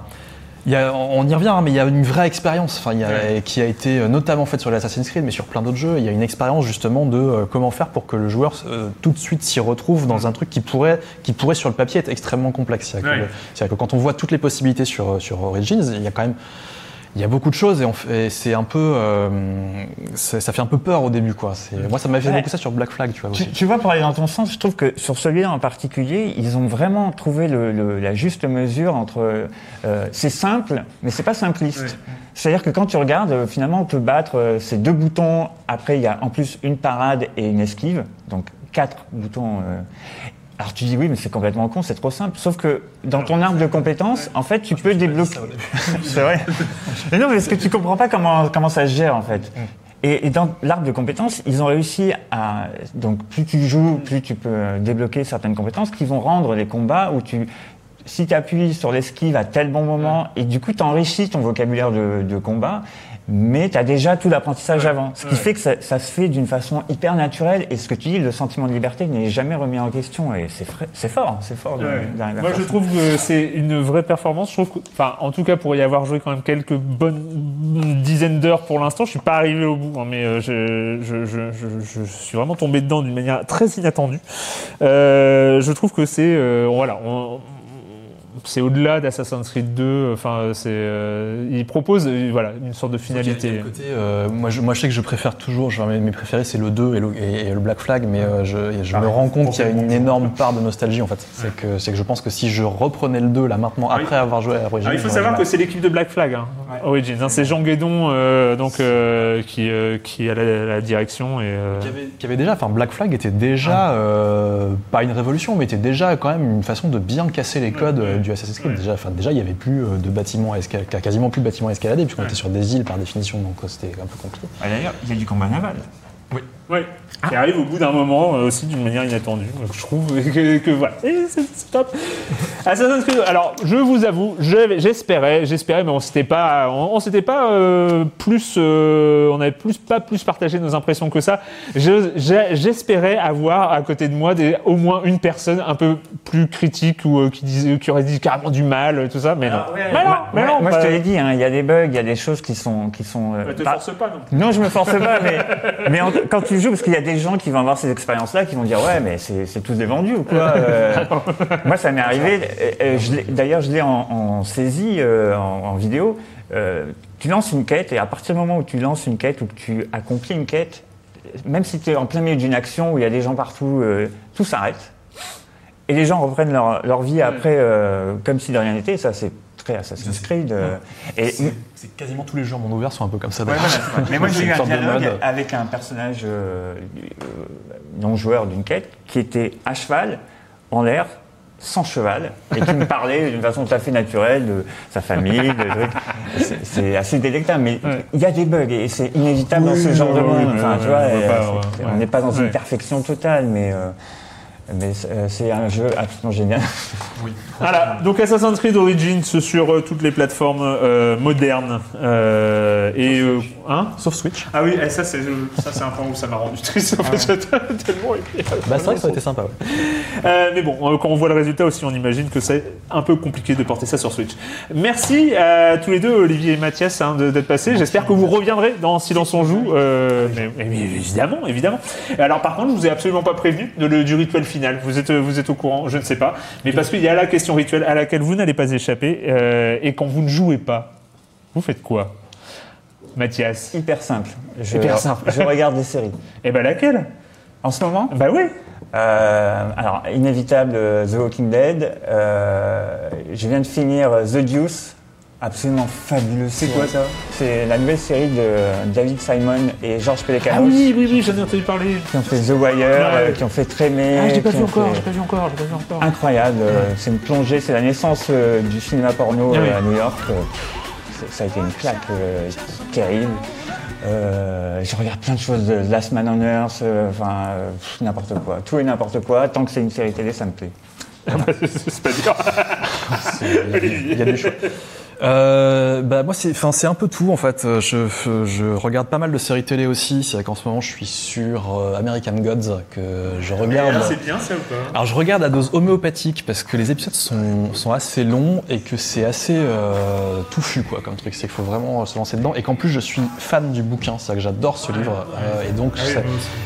Il y a, on y revient, hein, mais il y a une vraie expérience enfin, Ouais. qui a été euh, notamment faite sur l'Assassin's Creed, mais sur plein d'autres jeux. Il y a une expérience justement de euh, comment faire pour que le joueur euh, tout de suite s'y retrouve dans un truc qui pourrait, qui pourrait sur le papier être extrêmement complexe. C'est-à-dire que Ouais. que quand on voit toutes les possibilités sur, sur Origins, il y a quand même il y a beaucoup de choses et, on fait- et c'est un peu euh, ça fait un peu peur au début quoi. C'est- Moi ça m'a fait Ouais. beaucoup ça sur Black Flag tu vois Tu, aussi. tu vois, pour aller dans ton sens, je trouve que sur celui-là en particulier, ils ont vraiment trouvé le- le- la juste mesure entre. euh, c'est simple, mais c'est pas simpliste. C'est-à-dire que quand tu regardes, euh, finalement, on peut battre ces deux boutons. Après, il y a en plus une parade et une esquive, donc quatre boutons. euh, Alors tu dis oui, mais c'est complètement con, c'est trop simple. Sauf que dans ton arbre de compétences, en fait, tu peux débloquer. c'est vrai. Mais non, mais parce que tu comprends pas comment, comment ça se gère en fait. Et, et dans l'arbre de compétences, ils ont réussi à. Donc plus tu joues, plus tu peux débloquer certaines compétences qui vont rendre les combats où tu. Si tu appuies sur l'esquive à tel bon moment, et du coup tu enrichis ton vocabulaire de, de combat, mais tu as déjà tout l'apprentissage avant. Ce qui fait que ça, ça se fait d'une façon hyper naturelle, et ce que tu dis, le sentiment de liberté n'est jamais remis en question, et c'est frais- c'est fort, c'est fort de- Ouais. Moi, je ça. trouve que c'est une vraie performance. Je trouve, que- enfin, en tout cas, pour y avoir joué quand même quelques bonnes dizaines d'heures pour l'instant, je suis pas arrivé au bout, hein, mais euh, je, je, je, je, je suis vraiment tombé dedans d'une manière très inattendue. Euh, je trouve que c'est, euh, voilà, on- c'est au-delà d'Assassin's Creed 2. Enfin, c'est, euh, il propose, euh, voilà, une sorte de Il y a finalité. côté, euh, moi, je, moi, je sais que je préfère toujours, genre, mes, mes préférés, c'est le 2 et le, et- et le Black Flag, mais euh, je, je me rends compte qu'il y a une énorme part de nostalgie, en fait. C'est que, c'est que je pense que si je reprenais le 2, là, maintenant, Ah oui. après avoir joué à l'origine... Alors, il faut savoir que c'est l'équipe de Black Flag, hein, Origins. hein. c'est Jean Guédon euh, donc, euh, qui, euh, qui a la, la direction. Et, euh, Qui avait, qui avait déjà, enfin Black Flag était déjà euh, pas une révolution, mais était déjà quand même une façon de bien casser les codes euh, du Assassin's Creed. Déjà, enfin déjà il y avait plus euh, de bâtiments quasiment plus de bâtiments à escalader puisqu'on était sur des îles par définition, donc euh, c'était un peu compliqué. Ah, D'ailleurs, il y a du combat naval. Ouais. Qui arrive au bout d'un moment euh, aussi d'une manière inattendue. Donc, je trouve que, que voilà, c'est top. Assassin's Creed. Alors, je vous avoue, je- j'espérais, j'espérais, mais on s'était pas, on, on s'était pas euh, plus, euh, on avait plus pas plus partagé nos impressions que ça. Je- J'espérais avoir à côté de moi des, au moins une personne un peu plus critique ou euh, qui disait, qui aurait dit carrément du mal, tout ça, mais non. mais non, moi, mais non. moi, pas- je te l'ai dit, hein, il y a des bugs, il y a des choses qui sont. Qui sont euh, Ne te pas- force pas non. Non, je me force pas, mais, mais en- quand tu joues, parce qu'il y a des gens qui vont avoir ces expériences-là, qui vont dire ouais, mais c'est tous des vendus ou quoi euh, Moi, ça m'est arrivé. euh, euh, D'ailleurs, je l'ai en, en saisie, euh, en, en vidéo. Euh, tu lances une quête et à partir du moment où tu lances une quête ou que tu accomplis une quête, même si tu es en plein milieu d'une action où il y a des gens partout, tout s'arrête. Et les gens reprennent leur, leur vie après comme si de rien n'était. Ça, c'est très Assassin's Creed. euh, et C'est quasiment tous les jeux en monde ouvert sont un peu comme ça. Ouais, d'ailleurs. voilà. Mais moi, j'ai eu un dialogue avec un personnage euh, euh, non-joueur d'une quête qui était à cheval, en l'air, sans cheval, et qui me parlait d'une façon tout à fait naturelle de sa famille, de trucs. C'est- assez délectable, mais il y a des bugs et c'est inévitable dans ce Oui, genre de monde. oui, Enfin, oui, tu vois, on n'est pas dans Ouais. une perfection totale, mais, euh, mais c'est euh, c'est un jeu absolument génial. Voilà, donc Assassin's Creed Origins sur euh, toutes les plateformes euh, modernes. euh, et. euh, hein? Sauf Switch. Ah oui, et ça c'est un point où ça m'a rendu triste en fait. j'ai tellement aimé. Bah, c'est vrai que ça a été sympa. ouais. Euh, mais bon, euh, quand on voit le résultat aussi, on imagine que c'est un peu compliqué de porter ça sur Switch. Merci à tous les deux, Olivier et Mathias, hein, d'être passés. J'espère que vous reviendrez dans Silence on joue. euh, mais, évidemment, évidemment. Alors par contre, je vous ai absolument pas prévenu de le- du rituel final. Vous êtes, vous êtes au courant, je ne sais pas. Mais parce qu'il y a la question rituelle à laquelle vous n'allez pas échapper. euh, et quand vous ne jouez pas, vous faites quoi? Mathias Hyper simple. Je, Hyper simple. je regarde des séries. Eh ben laquelle? En ce moment? Bah oui Euh, alors, inévitable, euh, The Walking Dead. Euh, je viens de finir euh, The Deuce. Absolument fabuleux. C'est quoi, ça C'est la nouvelle série de David Simon et George Pelecanos. Ah oui, oui, oui, j'en ai entendu parler. Qui ont fait The Wire, euh, qui ont fait Trémé. Ah, je l'ai pas vu encore, pas vu encore, j'ai pas vu encore. Incroyable. euh, C'est une plongée, c'est la naissance euh, du cinéma porno Ah à New York. ça a été une claque terrible. Euh, je regarde plein de choses, de Last Man on Earth, enfin euh, n'importe quoi, tout et n'importe quoi. Tant que c'est une série télé, ça me plaît. c'est pas dur. Il y a des choix. Euh, bah moi c'est enfin c'est un peu tout en fait. Euh, je, je regarde pas mal de séries télé aussi. C'est vrai qu'en ce moment je suis sur euh, American Gods que je regarde. C'est bien ça ou pas? Alors je regarde à dose homéopathique parce que les épisodes sont, sont assez longs et que c'est assez euh, touffu quoi comme truc. C'est qu'il faut vraiment se lancer dedans. Et qu'en plus je suis fan du bouquin. C'est que j'adore ce livre. Euh, et donc ça-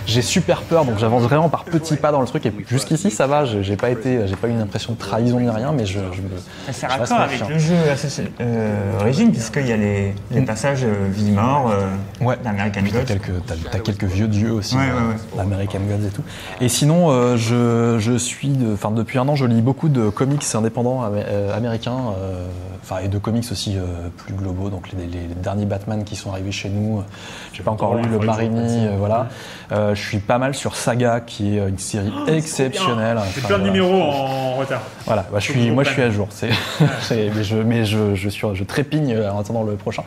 j'ai super peur. Donc j'avance vraiment par petits pas dans le truc. Et jusqu'ici ça va. J'ai pas été j'ai pas eu une impression de trahison ni rien mais je, je reste raccord avec le jeu euh, origine, puisqu'il y a les, les passages euh, vie-mort euh, Ouais. d'American t'as Gods. quelques, t'as, t'as quelques vieux dieux aussi, Ouais, euh, ouais, ouais. American Gods et tout. Et sinon, euh, je, je suis, de- enfin depuis un an, je lis beaucoup de comics indépendants amé- euh, américains, euh, enfin et de comics aussi euh, plus globaux. Donc les, les- les derniers Batman qui sont arrivés chez nous. J'ai pas encore lu le euh, voilà. Euh, je suis pas mal sur Saga, qui est une série exceptionnelle. J'ai plein de voilà. numéros en retard. Voilà, bah, je suis, moi je suis à jour. Mais je, mais je, je, suis, je trépigne en attendant le prochain.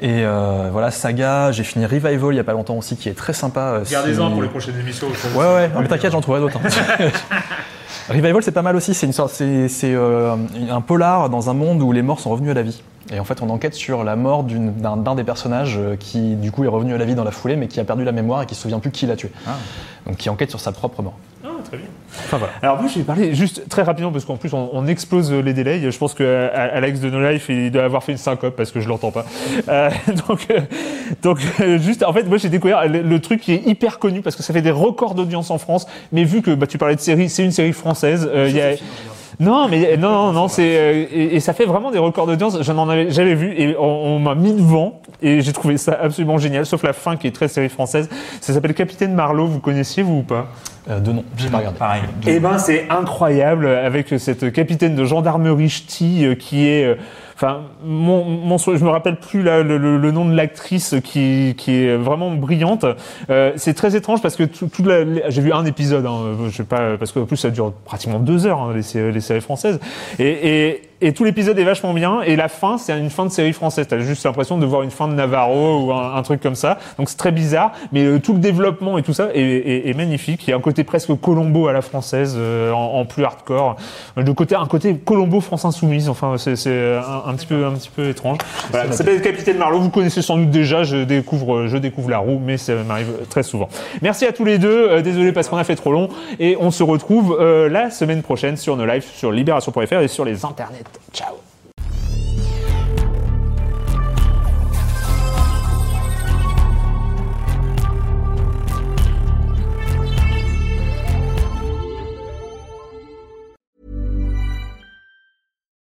Et euh, voilà, Saga, j'ai fini Revival il y a pas longtemps aussi, qui est très sympa. euh, Gardez-en si- pour les prochaines émissions. Ouais, ouais, mais t'inquiète, j'en trouverai d'autres. hein. Revival, c'est pas mal aussi. C'est une sorte, c'est, euh, un polar dans un monde où les morts sont revenus à la vie. Et en fait, on enquête sur la mort d'une- d'un, des personnages euh, qui, du coup, est revenu à la vie dans la foulée, mais qui a perdu la mémoire et qui se souvient plus qui l'a tué. Donc, qui enquête sur sa propre mort. Très bien. Enfin voilà. Alors moi, je vais parler juste très rapidement parce qu'en plus, on, on explose les délais. Je pense que euh, Alex de No Life, il doit avoir fait une syncope parce que je l'entends pas. Euh, donc, euh, donc euh, juste, en fait, moi, j'ai découvert le, le truc qui est hyper connu parce que ça fait des records d'audience en France. Mais vu que bah, tu parlais de série, c'est une série française. euh, il y a... Non, mais non, non, non, c'est euh, et, et ça fait vraiment des records d'audience. Je n'en avais jamais vu et on, on m'a mis devant et j'ai trouvé ça absolument génial. Sauf la fin qui est très série française. Ça s'appelle Capitaine Marlowe. Vous connaissiez vous ou pas? Euh, de nom, j'ai pas regardé. Pareil. eh ben, c'est incroyable avec cette capitaine de gendarmerie ch'ti euh, qui est, euh, enfin, mon, mon, je me rappelle plus là, le, le- le nom de l'actrice qui, qui est vraiment brillante. Euh, c'est très étrange parce que tout, tout la- j'ai vu un épisode, hein, je sais pas, parce qu'en plus ça dure pratiquement deux heures hein, les, sé- les séries françaises, et, et, et tout l'épisode est vachement bien. Et la fin, c'est une fin de série française. T'as juste l'impression de voir une fin de Navarro ou un, un truc comme ça. Donc c'est très bizarre, mais euh, tout le développement et tout ça est, est- est magnifique. Il y a un côté presque Colombo à la française, euh, en, en plus hardcore. Le côté, un côté Colombo France Insoumise. Enfin, c'est c'est un, un petit peu, un petit peu étrange. Voilà, ça s'appelle Capitaine Marlowe. Vous connaissez sans doute déjà. Je découvre, je découvre la roue, mais ça m'arrive très souvent. Merci à tous les deux. Euh, désolé parce qu'on a fait trop long. Et on se retrouve euh, la semaine prochaine sur nos lives sur libération.fr et sur les internets. Ciao.